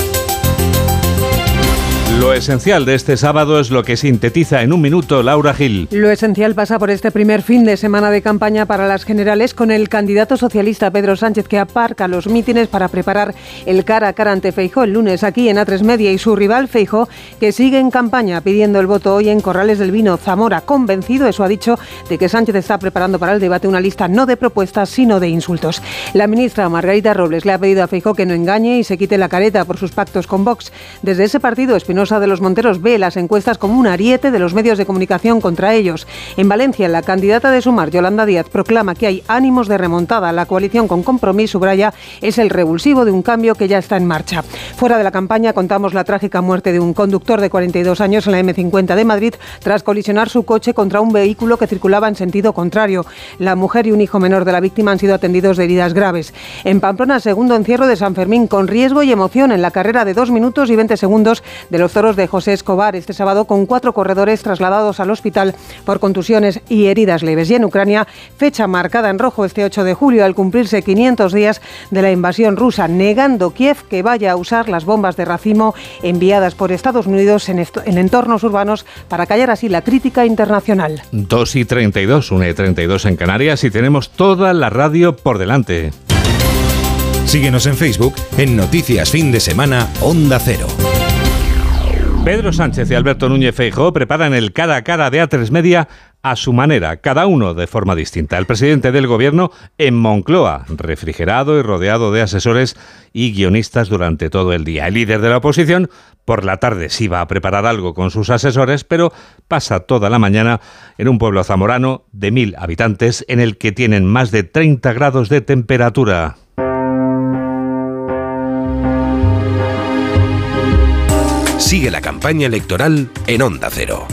Lo esencial de este sábado es lo que sintetiza en un minuto Laura Gil. Lo esencial pasa por este primer fin de semana de campaña para las generales con el candidato socialista Pedro Sánchez que aparca los mítines para preparar el cara a cara ante Feijó el lunes aquí en A3 Media y su rival Feijó que sigue en campaña pidiendo el voto hoy en Corrales del Vino. Zamora convencido, eso ha dicho, de que Sánchez está preparando para el debate una lista no de propuestas sino de insultos. La ministra Margarita Robles le ha pedido a Feijó que no engañe y se quite la careta por sus pactos con Vox. Desde ese partido, Espinosa de los Monteros ve las encuestas como un ariete de los medios de comunicación contra ellos. En Valencia, la candidata de Sumar, Yolanda Díaz, proclama que hay ánimos de remontada. La coalición con compromiso, Braya, es el revulsivo de un cambio que ya está en marcha. Fuera de la campaña contamos la trágica muerte de un conductor de 42 años en la M50 de Madrid tras colisionar su coche contra un vehículo que circulaba en sentido contrario. La mujer y un hijo menor de la víctima han sido atendidos de heridas graves. En Pamplona, segundo encierro de San Fermín, con riesgo y emoción en la carrera de 2 minutos y 20 segundos de los de José Escobar este sábado con cuatro corredores trasladados al hospital por contusiones y heridas leves. Y en Ucrania, fecha marcada en rojo este 8 de julio al cumplirse 500 días de la invasión rusa, negando Kiev que vaya a usar las bombas de racimo enviadas por Estados Unidos en, en entornos urbanos para callar así la crítica internacional. 2 y 32, 1 y 32 en Canarias y tenemos toda la radio por delante. Síguenos en Facebook en Noticias Fin de Semana Onda Cero. Pedro Sánchez y Alberto Núñez Feijóo preparan el cara a cara de A3 Media a su manera, cada uno de forma distinta. El presidente del gobierno en Moncloa, refrigerado y rodeado de asesores y guionistas durante todo el día. El líder de la oposición por la tarde sí va a preparar algo con sus asesores, pero pasa toda la mañana en un pueblo zamorano de mil habitantes en el que tienen más de 30 grados de temperatura. Sigue la campaña electoral en Onda Cero.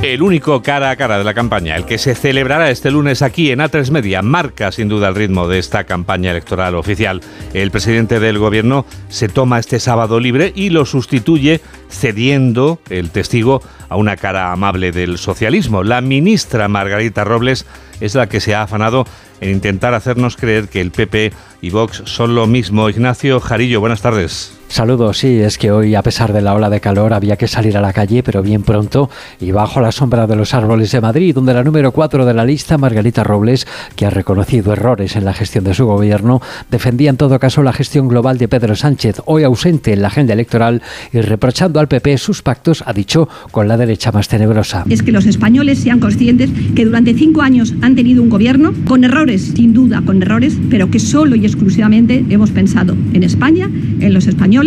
El único cara a cara de la campaña, el que se celebrará este lunes aquí en A3 Media, marca sin duda el ritmo de esta campaña electoral oficial. El presidente del gobierno se toma este sábado libre y lo sustituye cediendo el testigo a una cara amable del socialismo. La ministra Margarita Robles es la que se ha afanado en intentar hacernos creer que el PP y Vox son lo mismo. Ignacio Jarillo, buenas tardes. Saludos, sí, es que hoy a pesar de la ola de calor había que salir a la calle, pero bien pronto y bajo la sombra de los árboles de Madrid, donde la número 4 de la lista, Margarita Robles, que ha reconocido errores en la gestión de su gobierno, defendía en todo caso la gestión global de Pedro Sánchez, hoy ausente en la agenda electoral y reprochando al PP sus pactos, ha dicho, con la derecha más tenebrosa. Es que los españoles sean conscientes que durante cinco años han tenido un gobierno con errores, sin duda con errores, pero que solo y exclusivamente hemos pensado en España, en los españoles,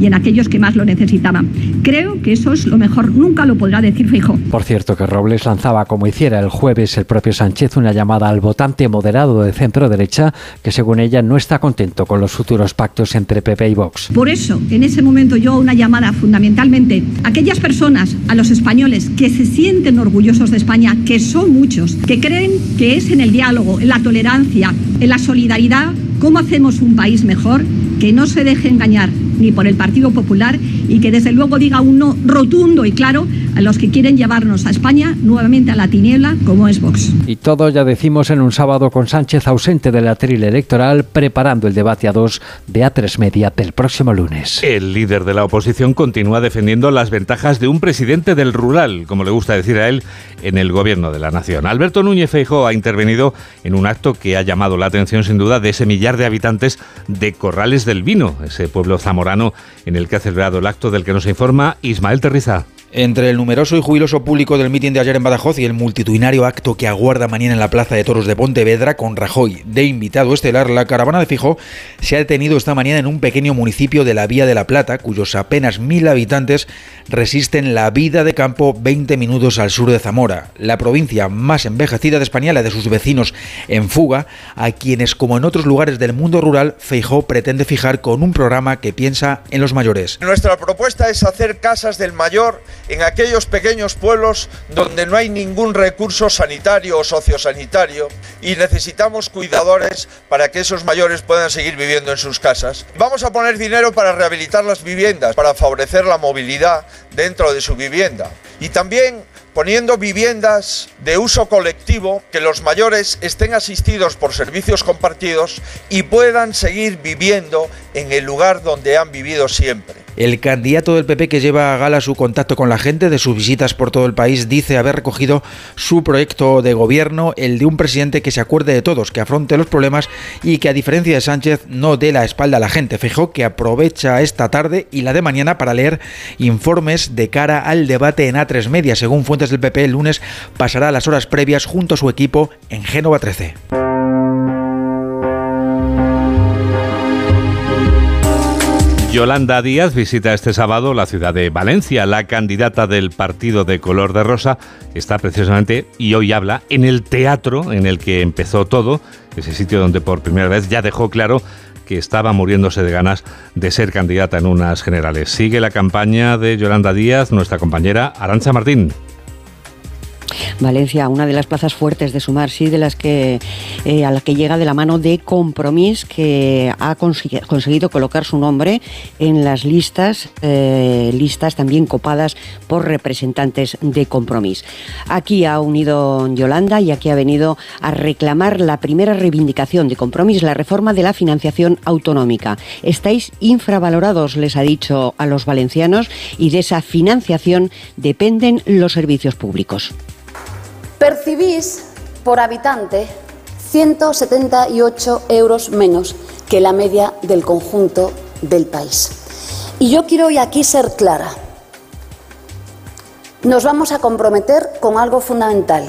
y en aquellos que más lo necesitaban. Creo que eso es lo mejor, nunca lo podrá decir Fijo. Por cierto, que Robles lanzaba, como hiciera el jueves el propio Sánchez, una llamada al votante moderado de centro-derecha que, según ella, no está contento con los futuros pactos entre PP y Vox. Por eso, en ese momento, yo una llamada fundamentalmente a aquellas personas, a los españoles que se sienten orgullosos de España, que son muchos, que creen que es en el diálogo, en la tolerancia, en la solidaridad, cómo hacemos un país mejor que no se deje engañar ni por el Partido Popular y que desde luego diga un no rotundo y claro a los que quieren llevarnos a España nuevamente a la tiniebla como es Vox. Y todo ya decimos en un sábado con Sánchez ausente de la tril electoral preparando el debate a dos de A3 Media del próximo lunes. El líder de la oposición continúa defendiendo las ventajas de un presidente del rural, como le gusta decir a él, en el gobierno de la nación. Alberto Núñez Feijóo ha intervenido en un acto que ha llamado la atención sin duda de ese millar de habitantes de Corrales del Vino, ese pueblo zamorano en el que ha celebrado el acto del que nos informa Ismael Terriza. Entre el numeroso y jubiloso público del mitin de ayer en Badajoz y el multitudinario acto que aguarda mañana en la Plaza de Toros de Pontevedra con Rajoy de invitado estelar, la caravana de Fijo se ha detenido esta mañana en un pequeño municipio de la Vía de la Plata, cuyos apenas mil habitantes resisten la vida de campo 20 minutos al sur de Zamora, la provincia más envejecida de España, la de sus vecinos en fuga, a quienes, como en otros lugares del mundo rural, Feijó pretende fijar con un programa que piensa en los mayores. Nuestra propuesta es hacer casas del mayor en aquellos pequeños pueblos donde no hay ningún recurso sanitario o sociosanitario y necesitamos cuidadores para que esos mayores puedan seguir viviendo en sus casas. Vamos a poner dinero para rehabilitar las viviendas, para favorecer la movilidad dentro de su vivienda. Y también poniendo viviendas de uso colectivo, que los mayores estén asistidos por servicios compartidos y puedan seguir viviendo en el lugar donde han vivido siempre. El candidato del PP que lleva a gala su contacto con la gente de sus visitas por todo el país dice haber recogido su proyecto de gobierno, el de un presidente que se acuerde de todos, que afronte los problemas y que a diferencia de Sánchez no dé la espalda a la gente. Fijó que aprovecha esta tarde y la de mañana para leer informes de cara al debate en A3 Media. Según fuentes del PP, el lunes pasará las horas previas junto a su equipo en Génova 13. Yolanda Díaz visita este sábado la ciudad de Valencia. La candidata del partido de color de rosa está precisamente y hoy habla en el teatro en el que empezó todo, ese sitio donde por primera vez ya dejó claro que estaba muriéndose de ganas de ser candidata en unas generales. Sigue la campaña de Yolanda Díaz, nuestra compañera Arancha Martín. Valencia, una de las plazas fuertes de Sumar, sí, de las que eh, a la que llega de la mano de Compromís, que ha conseguido colocar su nombre en las listas, eh, listas también copadas por representantes de Compromís. Aquí ha unido Yolanda y aquí ha venido a reclamar la primera reivindicación de Compromís, la reforma de la financiación autonómica. Estáis infravalorados, les ha dicho a los valencianos, y de esa financiación dependen los servicios públicos percibís por habitante 178 euros menos que la media del conjunto del país. Y yo quiero hoy aquí ser clara. Nos vamos a comprometer con algo fundamental,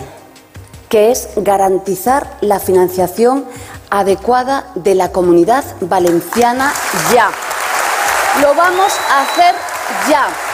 que es garantizar la financiación adecuada de la comunidad valenciana ya. Lo vamos a hacer ya.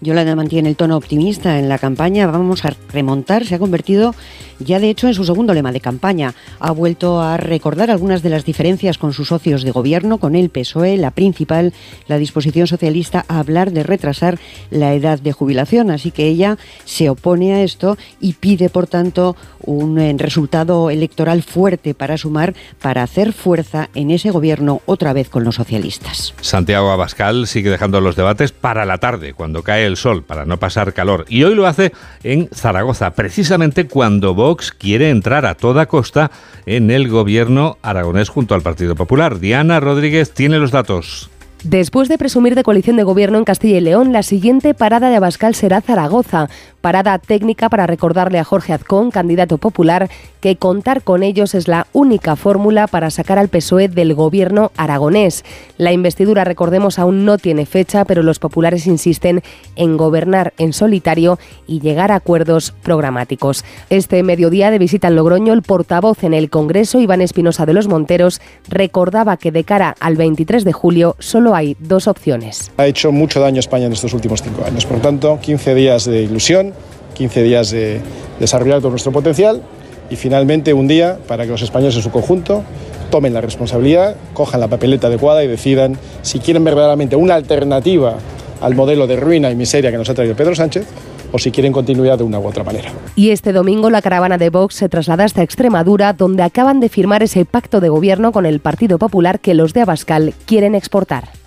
Yolanda mantiene el tono optimista en la campaña. Vamos a remontar. Se ha convertido ya de hecho en su segundo lema de campaña. Ha vuelto a recordar algunas de las diferencias con sus socios de gobierno, con el PSOE, la principal, la disposición socialista a hablar de retrasar la edad de jubilación. Así que ella se opone a esto y pide, por tanto, un eh, resultado electoral fuerte para sumar, para hacer fuerza en ese gobierno otra vez con los socialistas. Santiago Abascal sigue dejando los debates para la tarde, cuando cae el sol para no pasar calor. Y hoy lo hace en Zaragoza, precisamente cuando Vox quiere entrar a toda costa en el gobierno aragonés junto al Partido Popular. Diana Rodríguez tiene los datos. Después de presumir de coalición de gobierno en Castilla y León, la siguiente parada de Abascal será Zaragoza. Parada técnica para recordarle a Jorge Azcón, candidato popular, que contar con ellos es la única fórmula para sacar al PSOE del gobierno aragonés. La investidura, recordemos, aún no tiene fecha, pero los populares insisten en gobernar en solitario y llegar a acuerdos programáticos. Este mediodía de visita en Logroño, el portavoz en el Congreso, Iván Espinosa de los Monteros, recordaba que de cara al 23 de julio solo hay dos opciones. Ha hecho mucho daño España en estos últimos cinco años. Por lo tanto, 15 días de ilusión, 15 días de desarrollar todo nuestro potencial y finalmente un día para que los españoles en su conjunto tomen la responsabilidad, cojan la papeleta adecuada y decidan si quieren verdaderamente una alternativa al modelo de ruina y miseria que nos ha traído Pedro Sánchez o si quieren continuidad de una u otra manera. Y este domingo la caravana de Vox se traslada hasta Extremadura, donde acaban de firmar ese pacto de gobierno con el Partido Popular que los de Abascal quieren exportar.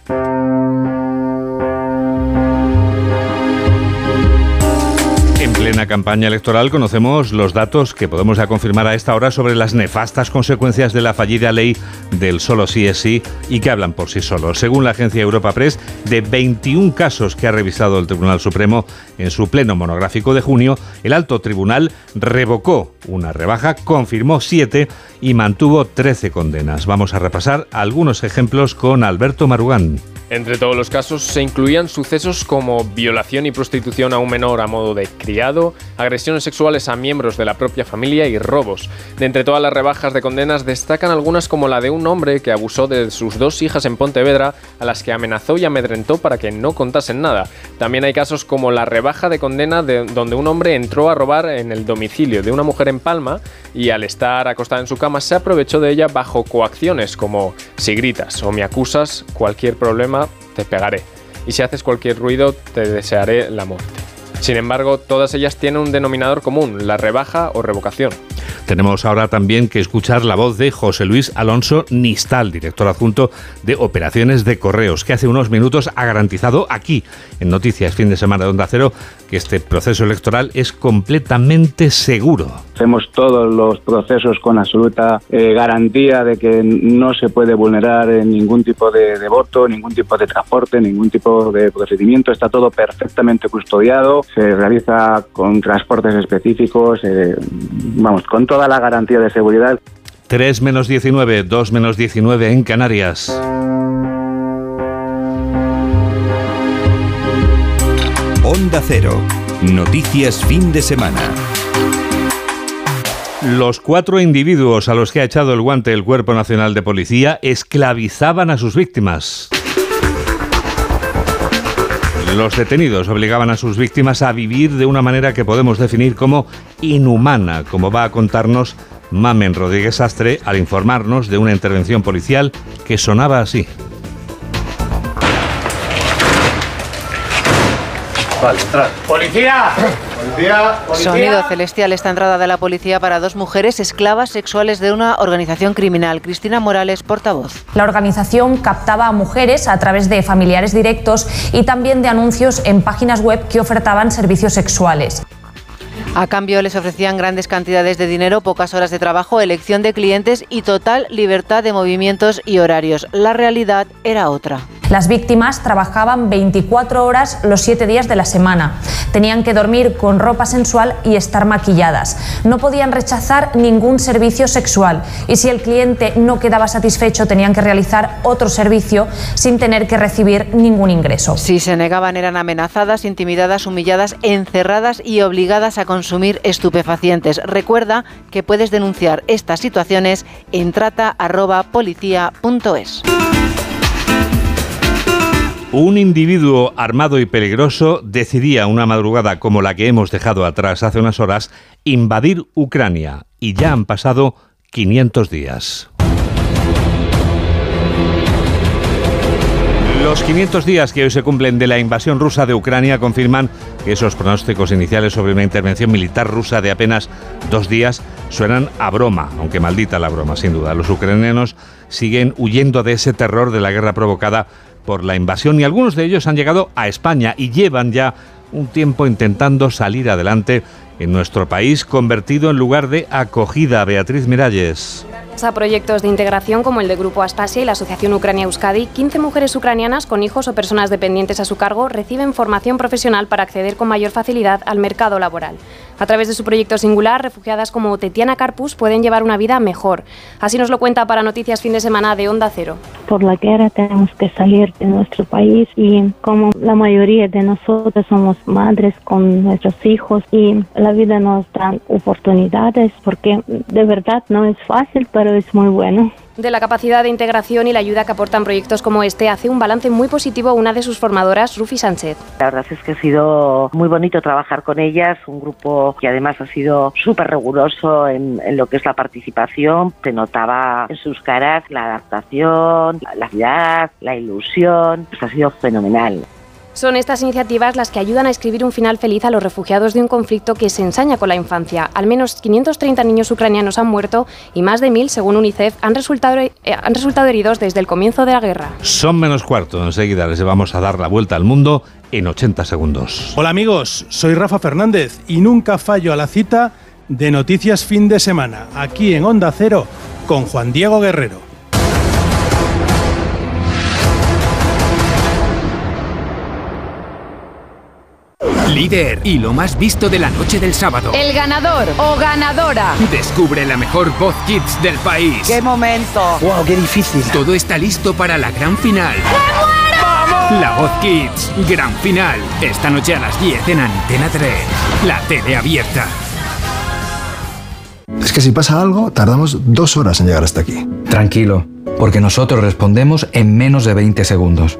Plena campaña electoral conocemos los datos que podemos ya confirmar a esta hora sobre las nefastas consecuencias de la fallida ley del solo sí es sí y que hablan por sí solos. Según la agencia Europa Press, de 21 casos que ha revisado el Tribunal Supremo en su pleno monográfico de junio, el alto tribunal revocó una rebaja, confirmó 7 y mantuvo 13 condenas. Vamos a repasar algunos ejemplos con Alberto Marugán. Entre todos los casos se incluían sucesos como violación y prostitución a un menor a modo de criado, agresiones sexuales a miembros de la propia familia y robos. De entre todas las rebajas de condenas destacan algunas como la de un hombre que abusó de sus dos hijas en Pontevedra, a las que amenazó y amedrentó para que no contasen nada. También hay casos como la rebaja de condena de donde un hombre entró a robar en el domicilio de una mujer en Palma y al estar acostada en su cama se aprovechó de ella bajo coacciones como si gritas o me acusas, cualquier problema te pegaré. Y si haces cualquier ruido, te desearé la muerte. Sin embargo, todas ellas tienen un denominador común, la rebaja o revocación. Tenemos ahora también que escuchar la voz de José Luis Alonso Nistal, director adjunto de Operaciones de Correos, que hace unos minutos ha garantizado aquí, en Noticias Fin de Semana de Onda Cero, que este proceso electoral es completamente seguro. Hacemos todos los procesos con absoluta eh, garantía de que no se puede vulnerar ningún tipo de, de voto, ningún tipo de transporte, ningún tipo de procedimiento. Está todo perfectamente custodiado, se realiza con transportes específicos, eh, vamos, con toda la garantía de seguridad. 3 menos 19, 2 menos 19 en Canarias. Onda Cero. Noticias fin de semana. Los cuatro individuos a los que ha echado el guante el Cuerpo Nacional de Policía esclavizaban a sus víctimas. Los detenidos obligaban a sus víctimas a vivir de una manera que podemos definir como inhumana, como va a contarnos Mamen Rodríguez Astre al informarnos de una intervención policial que sonaba así. ¡Policía! Sonido celestial esta entrada de la policía para dos mujeres esclavas sexuales de una organización criminal. Cristina Morales, portavoz. La organización captaba a mujeres a través de familiares directos y también de anuncios en páginas web que ofertaban servicios sexuales. A cambio les ofrecían grandes cantidades de dinero, pocas horas de trabajo, elección de clientes y total libertad de movimientos y horarios. La realidad era otra. Las víctimas trabajaban 24 horas los 7 días de la semana. Tenían que dormir con ropa sensual y estar maquilladas. No podían rechazar ningún servicio sexual y si el cliente no quedaba satisfecho tenían que realizar otro servicio sin tener que recibir ningún ingreso. Si se negaban eran amenazadas, intimidadas, humilladas, encerradas y obligadas a consumir estupefacientes. Recuerda que puedes denunciar estas situaciones en trata@policia.es. Un individuo armado y peligroso decidía una madrugada como la que hemos dejado atrás hace unas horas invadir Ucrania y ya han pasado 500 días. Los 500 días que hoy se cumplen de la invasión rusa de Ucrania confirman que esos pronósticos iniciales sobre una intervención militar rusa de apenas dos días suenan a broma, aunque maldita la broma, sin duda. Los ucranianos siguen huyendo de ese terror de la guerra provocada por la invasión y algunos de ellos han llegado a España y llevan ya un tiempo intentando salir adelante en nuestro país convertido en lugar de acogida. Beatriz Miralles a proyectos de integración como el de Grupo Astasia y la Asociación Ucrania Euskadi, 15 mujeres ucranianas con hijos o personas dependientes a su cargo reciben formación profesional para acceder con mayor facilidad al mercado laboral. A través de su proyecto singular, refugiadas como Tetiana Carpus pueden llevar una vida mejor. Así nos lo cuenta para Noticias Fin de Semana de Onda Cero. Por la guerra tenemos que salir de nuestro país y como la mayoría de nosotros somos madres con nuestros hijos y la vida nos da oportunidades porque de verdad no es fácil, pero es muy bueno. De la capacidad de integración y la ayuda que aportan proyectos como este, hace un balance muy positivo una de sus formadoras, Rufi Sánchez. La verdad es que ha sido muy bonito trabajar con ellas, un grupo que además ha sido súper riguroso en, lo que es la participación. Se notaba en sus caras la adaptación, la, la, la ilusión, pues ha sido fenomenal. Son estas iniciativas las que ayudan a escribir un final feliz a los refugiados de un conflicto que se ensaña con la infancia. Al menos 530 niños ucranianos han muerto y más de 1.000, según UNICEF, han resultado, eh, han resultado heridos desde el comienzo de la guerra. Son menos cuarto. Enseguida les vamos a dar la vuelta al mundo en 80 segundos. Hola amigos, soy Rafa Fernández y nunca fallo a la cita de Noticias Fin de Semana, aquí en Onda Cero, con Juan Diego Guerrero. Líder y lo más visto de la noche del sábado. El ganador o ganadora. Descubre la mejor voz kids del país. ¡Qué momento! ¡Wow, qué difícil! Todo está listo para la gran final. ¡Vamos! La voz kids, gran final. Esta noche a las 10 en Antena 3. La tele abierta. Es que si pasa algo, tardamos dos horas en llegar hasta aquí. Tranquilo, porque nosotros respondemos en menos de 20 segundos.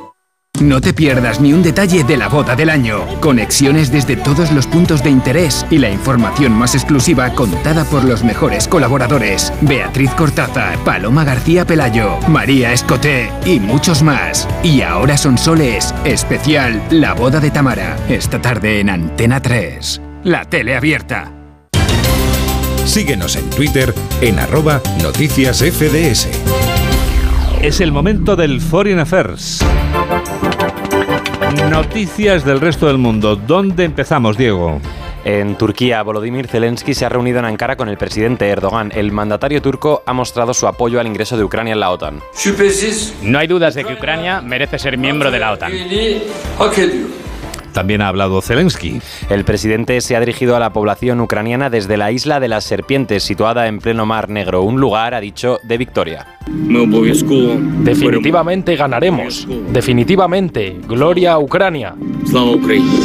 No te pierdas ni un detalle de la boda del año. Conexiones desde todos los puntos de interés y la información más exclusiva contada por los mejores colaboradores. Beatriz Cortázar, Paloma García Pelayo, María Escoté y muchos más. Y ahora son soles. Especial La boda de Tamara. Esta tarde en Antena 3. La tele abierta. Síguenos en Twitter en arroba noticias FDS. Es el momento del Foreign Affairs. Noticias del resto del mundo. ¿Dónde empezamos, Diego? En Turquía, Volodymyr Zelensky se ha reunido en Ankara con el presidente Erdogan. El mandatario turco ha mostrado su apoyo al ingreso de Ucrania en la OTAN. No hay dudas de que Ucrania merece ser miembro de la OTAN. También ha hablado Zelensky. El presidente se ha dirigido a la población ucraniana desde la isla de las Serpientes, situada en pleno Mar Negro, un lugar, ha dicho, de victoria. Definitivamente ganaremos. Definitivamente. Gloria a Ucrania.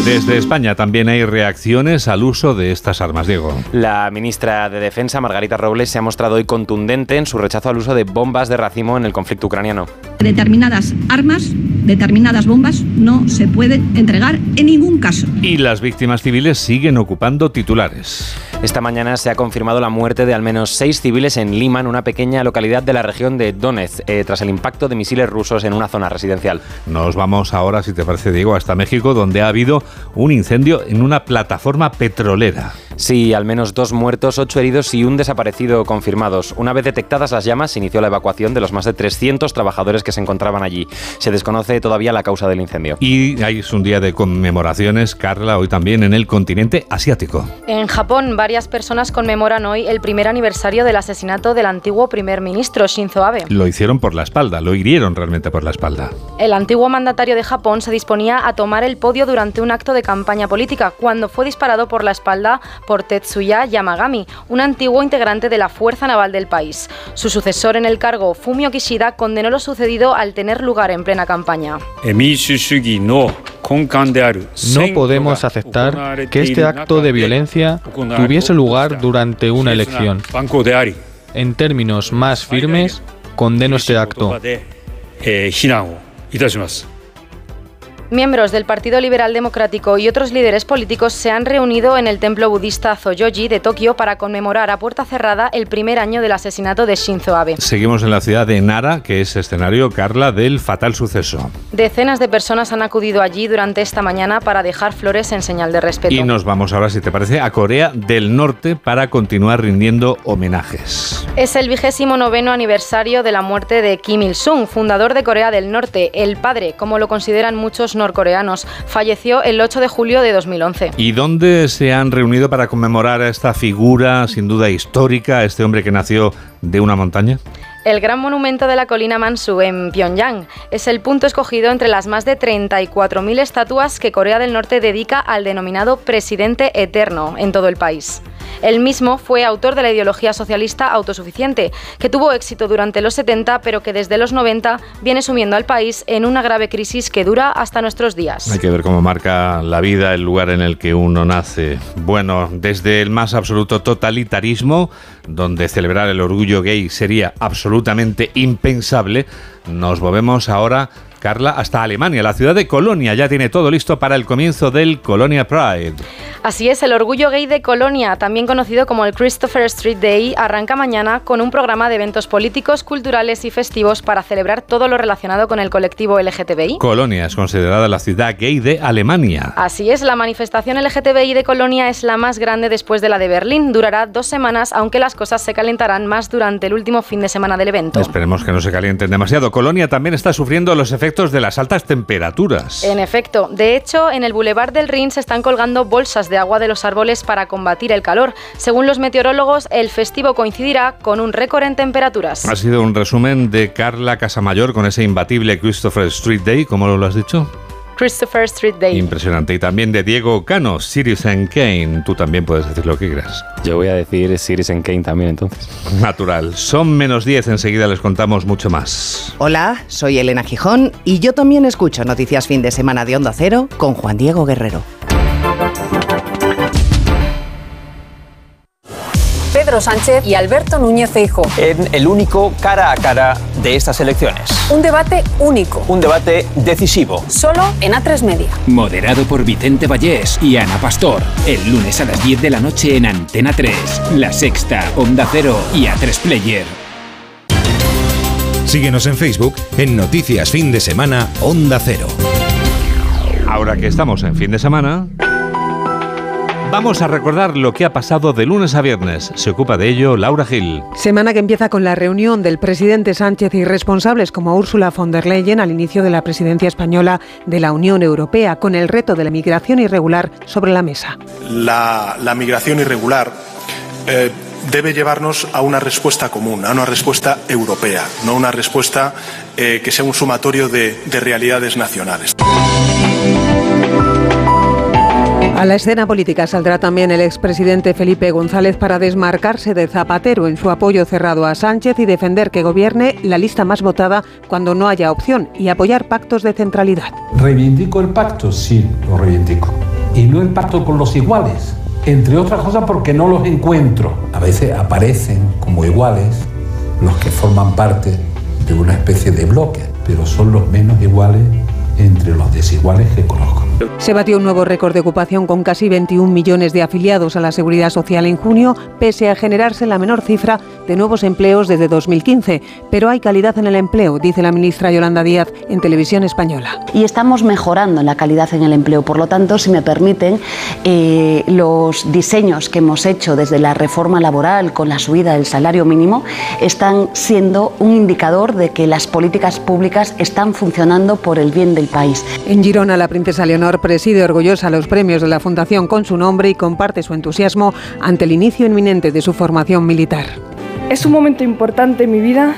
Desde España también hay reacciones al uso de estas armas, Diego. La ministra de Defensa, Margarita Robles, se ha mostrado hoy contundente en su rechazo al uso de bombas de racimo en el conflicto ucraniano. Determinadas armas, determinadas bombas no se pueden entregar en ningún caso. Y las víctimas civiles siguen ocupando titulares. Esta mañana se ha confirmado la muerte de al menos seis civiles en Liman, una pequeña localidad de la región de Donetsk, eh, tras el impacto de misiles rusos en una zona residencial. Nos vamos ahora, si te parece, Diego, hasta México, donde ha habido un incendio en una plataforma petrolera. Sí, al menos dos muertos, ocho heridos y un desaparecido confirmados. Una vez detectadas las llamas, se inició la evacuación de los más de 300 trabajadores que se encontraban allí. Se desconoce todavía la causa del incendio. Y hay es un día de conmemoraciones, Carla, hoy también en el continente asiático. En Japón, varias personas conmemoran hoy el primer aniversario del asesinato del antiguo primer ministro Shinzo Abe. Lo hicieron por la espalda, lo hirieron realmente por la espalda. El antiguo mandatario de Japón se disponía a tomar el podio durante un acto de campaña política cuando fue disparado por la espalda por Tetsuya Yamagami, un antiguo integrante de la Fuerza Naval del país. Su sucesor en el cargo, Fumio Kishida, condenó lo sucedido al tener lugar en plena campaña. No podemos aceptar que este acto de violencia tuviese lugar durante una elección. En términos más firmes, condeno este acto. Miembros del Partido Liberal Democrático y otros líderes políticos se han reunido en el templo budista Zoyoji de Tokio para conmemorar a puerta cerrada el primer año del asesinato de Shinzo Abe. Seguimos en la ciudad de Nara, que es escenario, Carla, del fatal suceso. Decenas de personas han acudido allí durante esta mañana para dejar flores en señal de respeto. Y nos vamos ahora, si te parece, a Corea del Norte para continuar rindiendo homenajes. Es el vigésimo noveno aniversario de la muerte de Kim Il-sung, fundador de Corea del Norte, el padre, como lo consideran muchos norcoreanos. Falleció el 8 de julio de 2011. ¿Y dónde se han reunido para conmemorar a esta figura, sin duda histórica, este hombre que nació de una montaña? El gran monumento de la colina Mansu en Pyongyang es el punto escogido entre las más de 34.000 estatuas que Corea del Norte dedica al denominado presidente eterno en todo el país. Él mismo fue autor de la ideología socialista autosuficiente, que tuvo éxito durante los 70, pero que desde los 90 viene sumiendo al país en una grave crisis que dura hasta nuestros días. Hay que ver cómo marca la vida el lugar en el que uno nace. Bueno, desde el más absoluto totalitarismo, donde celebrar el orgullo gay sería absolutamente impensable, nos movemos ahora Hasta Alemania. La ciudad de Colonia ya tiene todo listo para el comienzo del Colonia Pride. Así es, el Orgullo Gay de Colonia, también conocido como el Christopher Street Day, arranca mañana con un programa de eventos políticos, culturales y festivos para celebrar todo lo relacionado con el colectivo LGTBI. Colonia es considerada la ciudad gay de Alemania. Así es, la manifestación LGTBI de Colonia es la más grande después de la de Berlín. Durará dos semanas, aunque las cosas se calentarán más durante el último fin de semana del evento. Esperemos que no se calienten demasiado. Colonia también está sufriendo los efectos de las altas temperaturas. En efecto, de hecho, en el Boulevard del Rin se están colgando bolsas de agua de los árboles para combatir el calor. Según los meteorólogos, el festivo coincidirá con un récord en temperaturas. Ha sido un resumen de Carla Casamayor con ese imbatible Christopher Street Day, ¿cómo lo has dicho? Christopher Street Day. Impresionante. Y también de Diego Cano, Citizen Kane. Tú también puedes decir lo que quieras. Yo voy a decir Citizen Kane también entonces. Natural. Son menos 10, enseguida les contamos mucho más. Hola, soy Elena Gijón y yo también escucho Noticias Fin de Semana de Onda Cero con Juan Diego Guerrero. Pedro Sánchez y Alberto Núñez Feijo. En el único cara a cara de estas elecciones. Un debate único. Un debate decisivo. Solo en A3 Media. Moderado por Vicente Vallés y Ana Pastor. El lunes a las 10 de la noche en Antena 3, La Sexta, Onda Cero y A3 Player. Síguenos en Facebook en Noticias Fin de Semana Onda Cero. Ahora que estamos en fin de semana, Vamos a recordar lo que ha pasado de lunes a viernes. Se ocupa de ello Laura Gil. Semana que empieza con la reunión del presidente Sánchez y responsables como Ursula von der Leyen al inicio de la presidencia española de la Unión Europea, con el reto de la migración irregular sobre la mesa. La, migración irregular eh, debe llevarnos a una respuesta común, a una respuesta europea, no una respuesta eh, que sea un sumatorio de realidades nacionales. A la escena política saldrá también el expresidente Felipe González para desmarcarse de Zapatero en su apoyo cerrado a Sánchez y defender que gobierne la lista más votada cuando no haya opción y apoyar pactos de centralidad. ¿Reivindico el pacto? Sí, lo reivindico. Y no el pacto con los iguales, entre otras cosas porque no los encuentro. A veces aparecen como iguales los que forman parte de una especie de bloque, pero son los menos iguales entre los desiguales que conozco. Se batió un nuevo récord de ocupación con casi 21 millones de afiliados a la Seguridad Social en junio, pese a generarse la menor cifra de nuevos empleos desde 2015. Pero hay calidad en el empleo, dice la ministra Yolanda Díaz en Televisión Española. Y estamos mejorando la calidad en el empleo. Por lo tanto, si me permiten, eh, los diseños que hemos hecho desde la reforma laboral con la subida del salario mínimo están siendo un indicador de que las políticas públicas están funcionando por el bien del país. En Girona, la princesa Leonor preside orgullosa los premios de la Fundación con su nombre y comparte su entusiasmo ante el inicio inminente de su formación militar. Es un momento importante en mi vida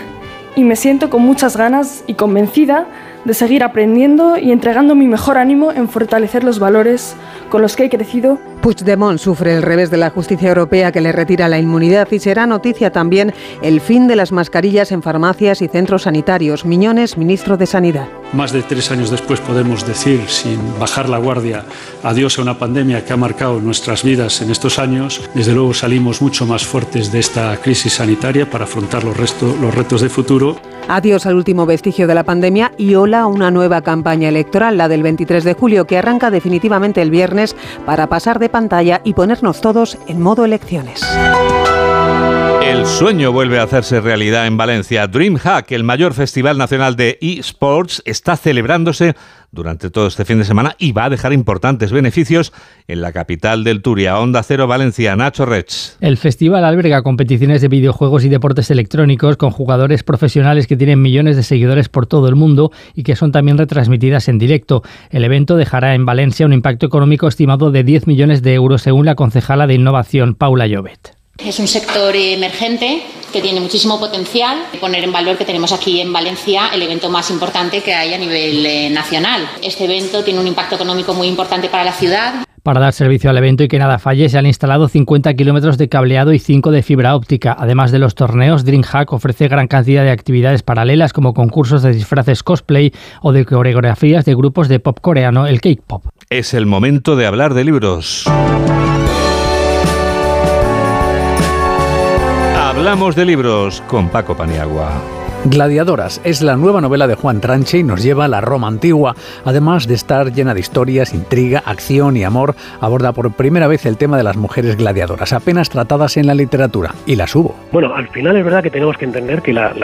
y me siento con muchas ganas y convencida de seguir aprendiendo y entregando mi mejor ánimo en fortalecer los valores con los que he crecido. Puigdemont sufre el revés de la justicia europea que le retira la inmunidad y será noticia también el fin de las mascarillas en farmacias y centros sanitarios. Miñones, ministro de Sanidad. Más de tres años después podemos decir, sin bajar la guardia, adiós a una pandemia que ha marcado nuestras vidas en estos años. Desde luego salimos mucho más fuertes de esta crisis sanitaria para afrontar los, los retos de futuro. Adiós al último vestigio de la pandemia y hola a una nueva campaña electoral, la del 23 de julio, que arranca definitivamente el viernes para pasar de pantalla y ponernos todos en modo elecciones. El sueño vuelve a hacerse realidad en Valencia. DreamHack, el mayor festival nacional de eSports, está celebrándose durante todo este fin de semana y va a dejar importantes beneficios en la capital del Turia, Onda Cero Valencia, Nacho Rech. El festival alberga competiciones de videojuegos y deportes electrónicos con jugadores profesionales que tienen millones de seguidores por todo el mundo y que son también retransmitidas en directo. El evento dejará en Valencia un impacto económico estimado de 10 millones de euros según la concejala de innovación Paula Llobet. Es un sector emergente que tiene muchísimo potencial. Poner en valor que tenemos aquí en Valencia el evento más importante que hay a nivel eh, nacional. Este evento tiene un impacto económico muy importante para la ciudad. Para dar servicio al evento y que nada falle, se han instalado 50 kilómetros de cableado y 5 de fibra óptica. Además de los torneos, DreamHack ofrece gran cantidad de actividades paralelas como concursos de disfraces cosplay o de coreografías de grupos de pop coreano, el K-pop. Es el momento de hablar de libros. Hablamos de libros con Paco Paniagua. Gladiadoras es la nueva novela de Juan Tranche y nos lleva a la Roma antigua. Además de estar llena de historias, intriga, acción y amor, aborda por primera vez el tema de las mujeres gladiadoras, apenas tratadas en la literatura, y las hubo. Bueno, al final es verdad que tenemos que entender que las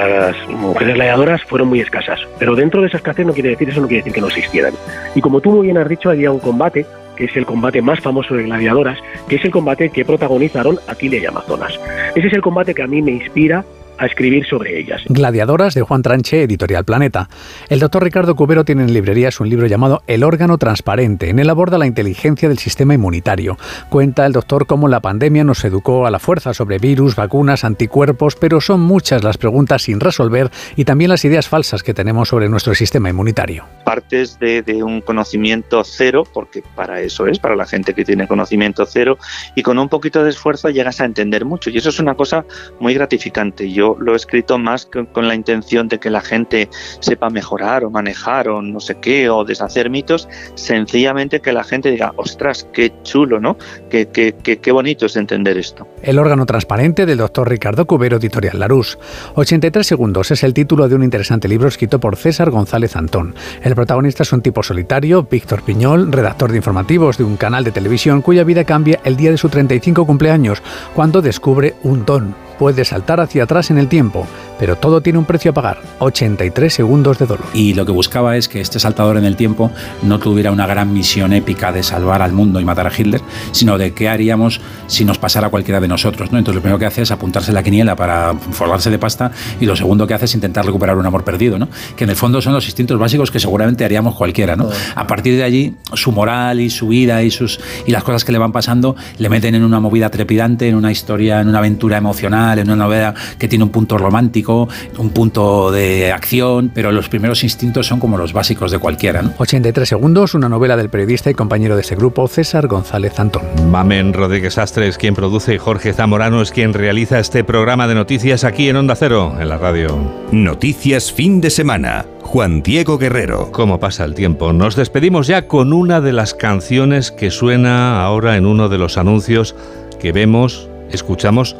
mujeres gladiadoras fueron muy escasas, pero dentro de esa escasez no quiere decir eso no quiere decir que no existieran. Y como tú muy bien has dicho, había un combate que es el combate más famoso de gladiadoras, que es el combate que protagonizaron Aquiles y Amazonas. Ese es el combate que a mí me inspira a escribir sobre ellas. Gladiadoras de Juan Tranche, Editorial Planeta. El doctor Ricardo Cubero tiene en librerías un libro llamado El órgano transparente. En él aborda la inteligencia del sistema inmunitario. Cuenta el doctor cómo la pandemia nos educó a la fuerza sobre virus, vacunas, anticuerpos, pero son muchas las preguntas sin resolver y también las ideas falsas que tenemos sobre nuestro sistema inmunitario. Partes de, de un conocimiento cero, porque para eso es, para la gente que tiene conocimiento cero, y con un poquito de esfuerzo llegas a entender mucho. Y eso es una cosa muy gratificante. Yo lo he escrito más con la intención de que la gente sepa mejorar o manejar o no sé qué, o deshacer mitos, sencillamente que la gente diga, ostras, qué chulo, ¿no? Qué, qué, qué, bonito es entender esto. El órgano transparente del doctor Ricardo Cubero, editorial Larús. 83 segundos es el título de un interesante libro escrito por César González Antón. El protagonista es un tipo solitario, Víctor Piñol, redactor de informativos de un canal de televisión cuya vida cambia el día de su 35 cumpleaños, cuando descubre un don puede saltar hacia atrás en el tiempo, pero todo tiene un precio a pagar, 83 segundos de dolor. Y lo que buscaba es que este saltador en el tiempo no tuviera una gran misión épica de salvar al mundo y matar a Hitler, sino de qué haríamos si nos pasara cualquiera de nosotros. ¿no? Entonces lo primero que hace es apuntarse la quiniela para formarse de pasta y lo segundo que hace es intentar recuperar un amor perdido, ¿no? que en el fondo son los instintos básicos que seguramente haríamos cualquiera. ¿no? A partir de allí, su moral y su vida y, sus, y las cosas que le van pasando le meten en una movida trepidante, en una historia, en una aventura emocional en una novela que tiene un punto romántico, un punto de acción, pero los primeros instintos son como los básicos de cualquiera. 83 segundos, una novela del periodista y compañero de ese grupo, César González Antón. Mamen Rodríguez Astre es quien produce y Jorge Zamorano es quien realiza este programa de noticias aquí en Onda Cero, en la radio. Noticias fin de semana. Juan Diego Guerrero. ¿Cómo pasa el tiempo? Nos despedimos ya con una de las canciones que suena ahora en uno de los anuncios que vemos, escuchamos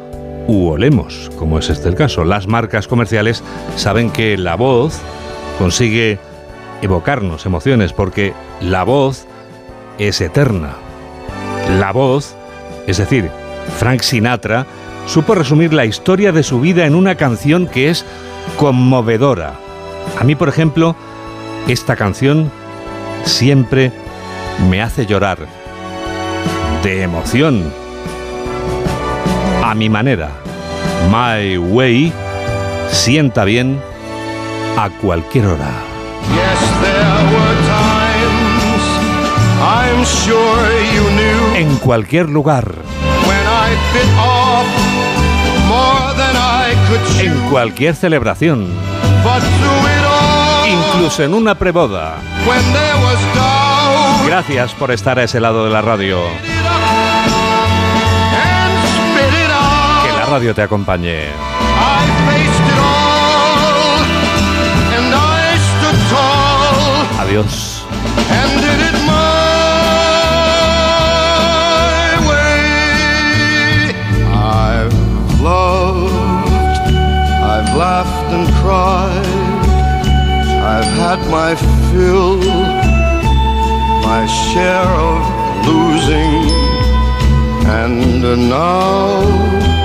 u olemos, como es este el caso. Las marcas comerciales saben que la voz consigue evocarnos emociones porque la voz es eterna. La voz, es decir, Frank Sinatra, supo resumir la historia de su vida en una canción que es conmovedora. A mí, por ejemplo, esta canción siempre me hace llorar de emoción a mi manera. My Way sienta bien a cualquier hora. En cualquier lugar. En cualquier celebración. Incluso en una preboda. Gracias por estar a ese lado de la radio. Radio te acompañe. Adiós. I've I've laughed and cried, I've had my fill, my share of losing, and now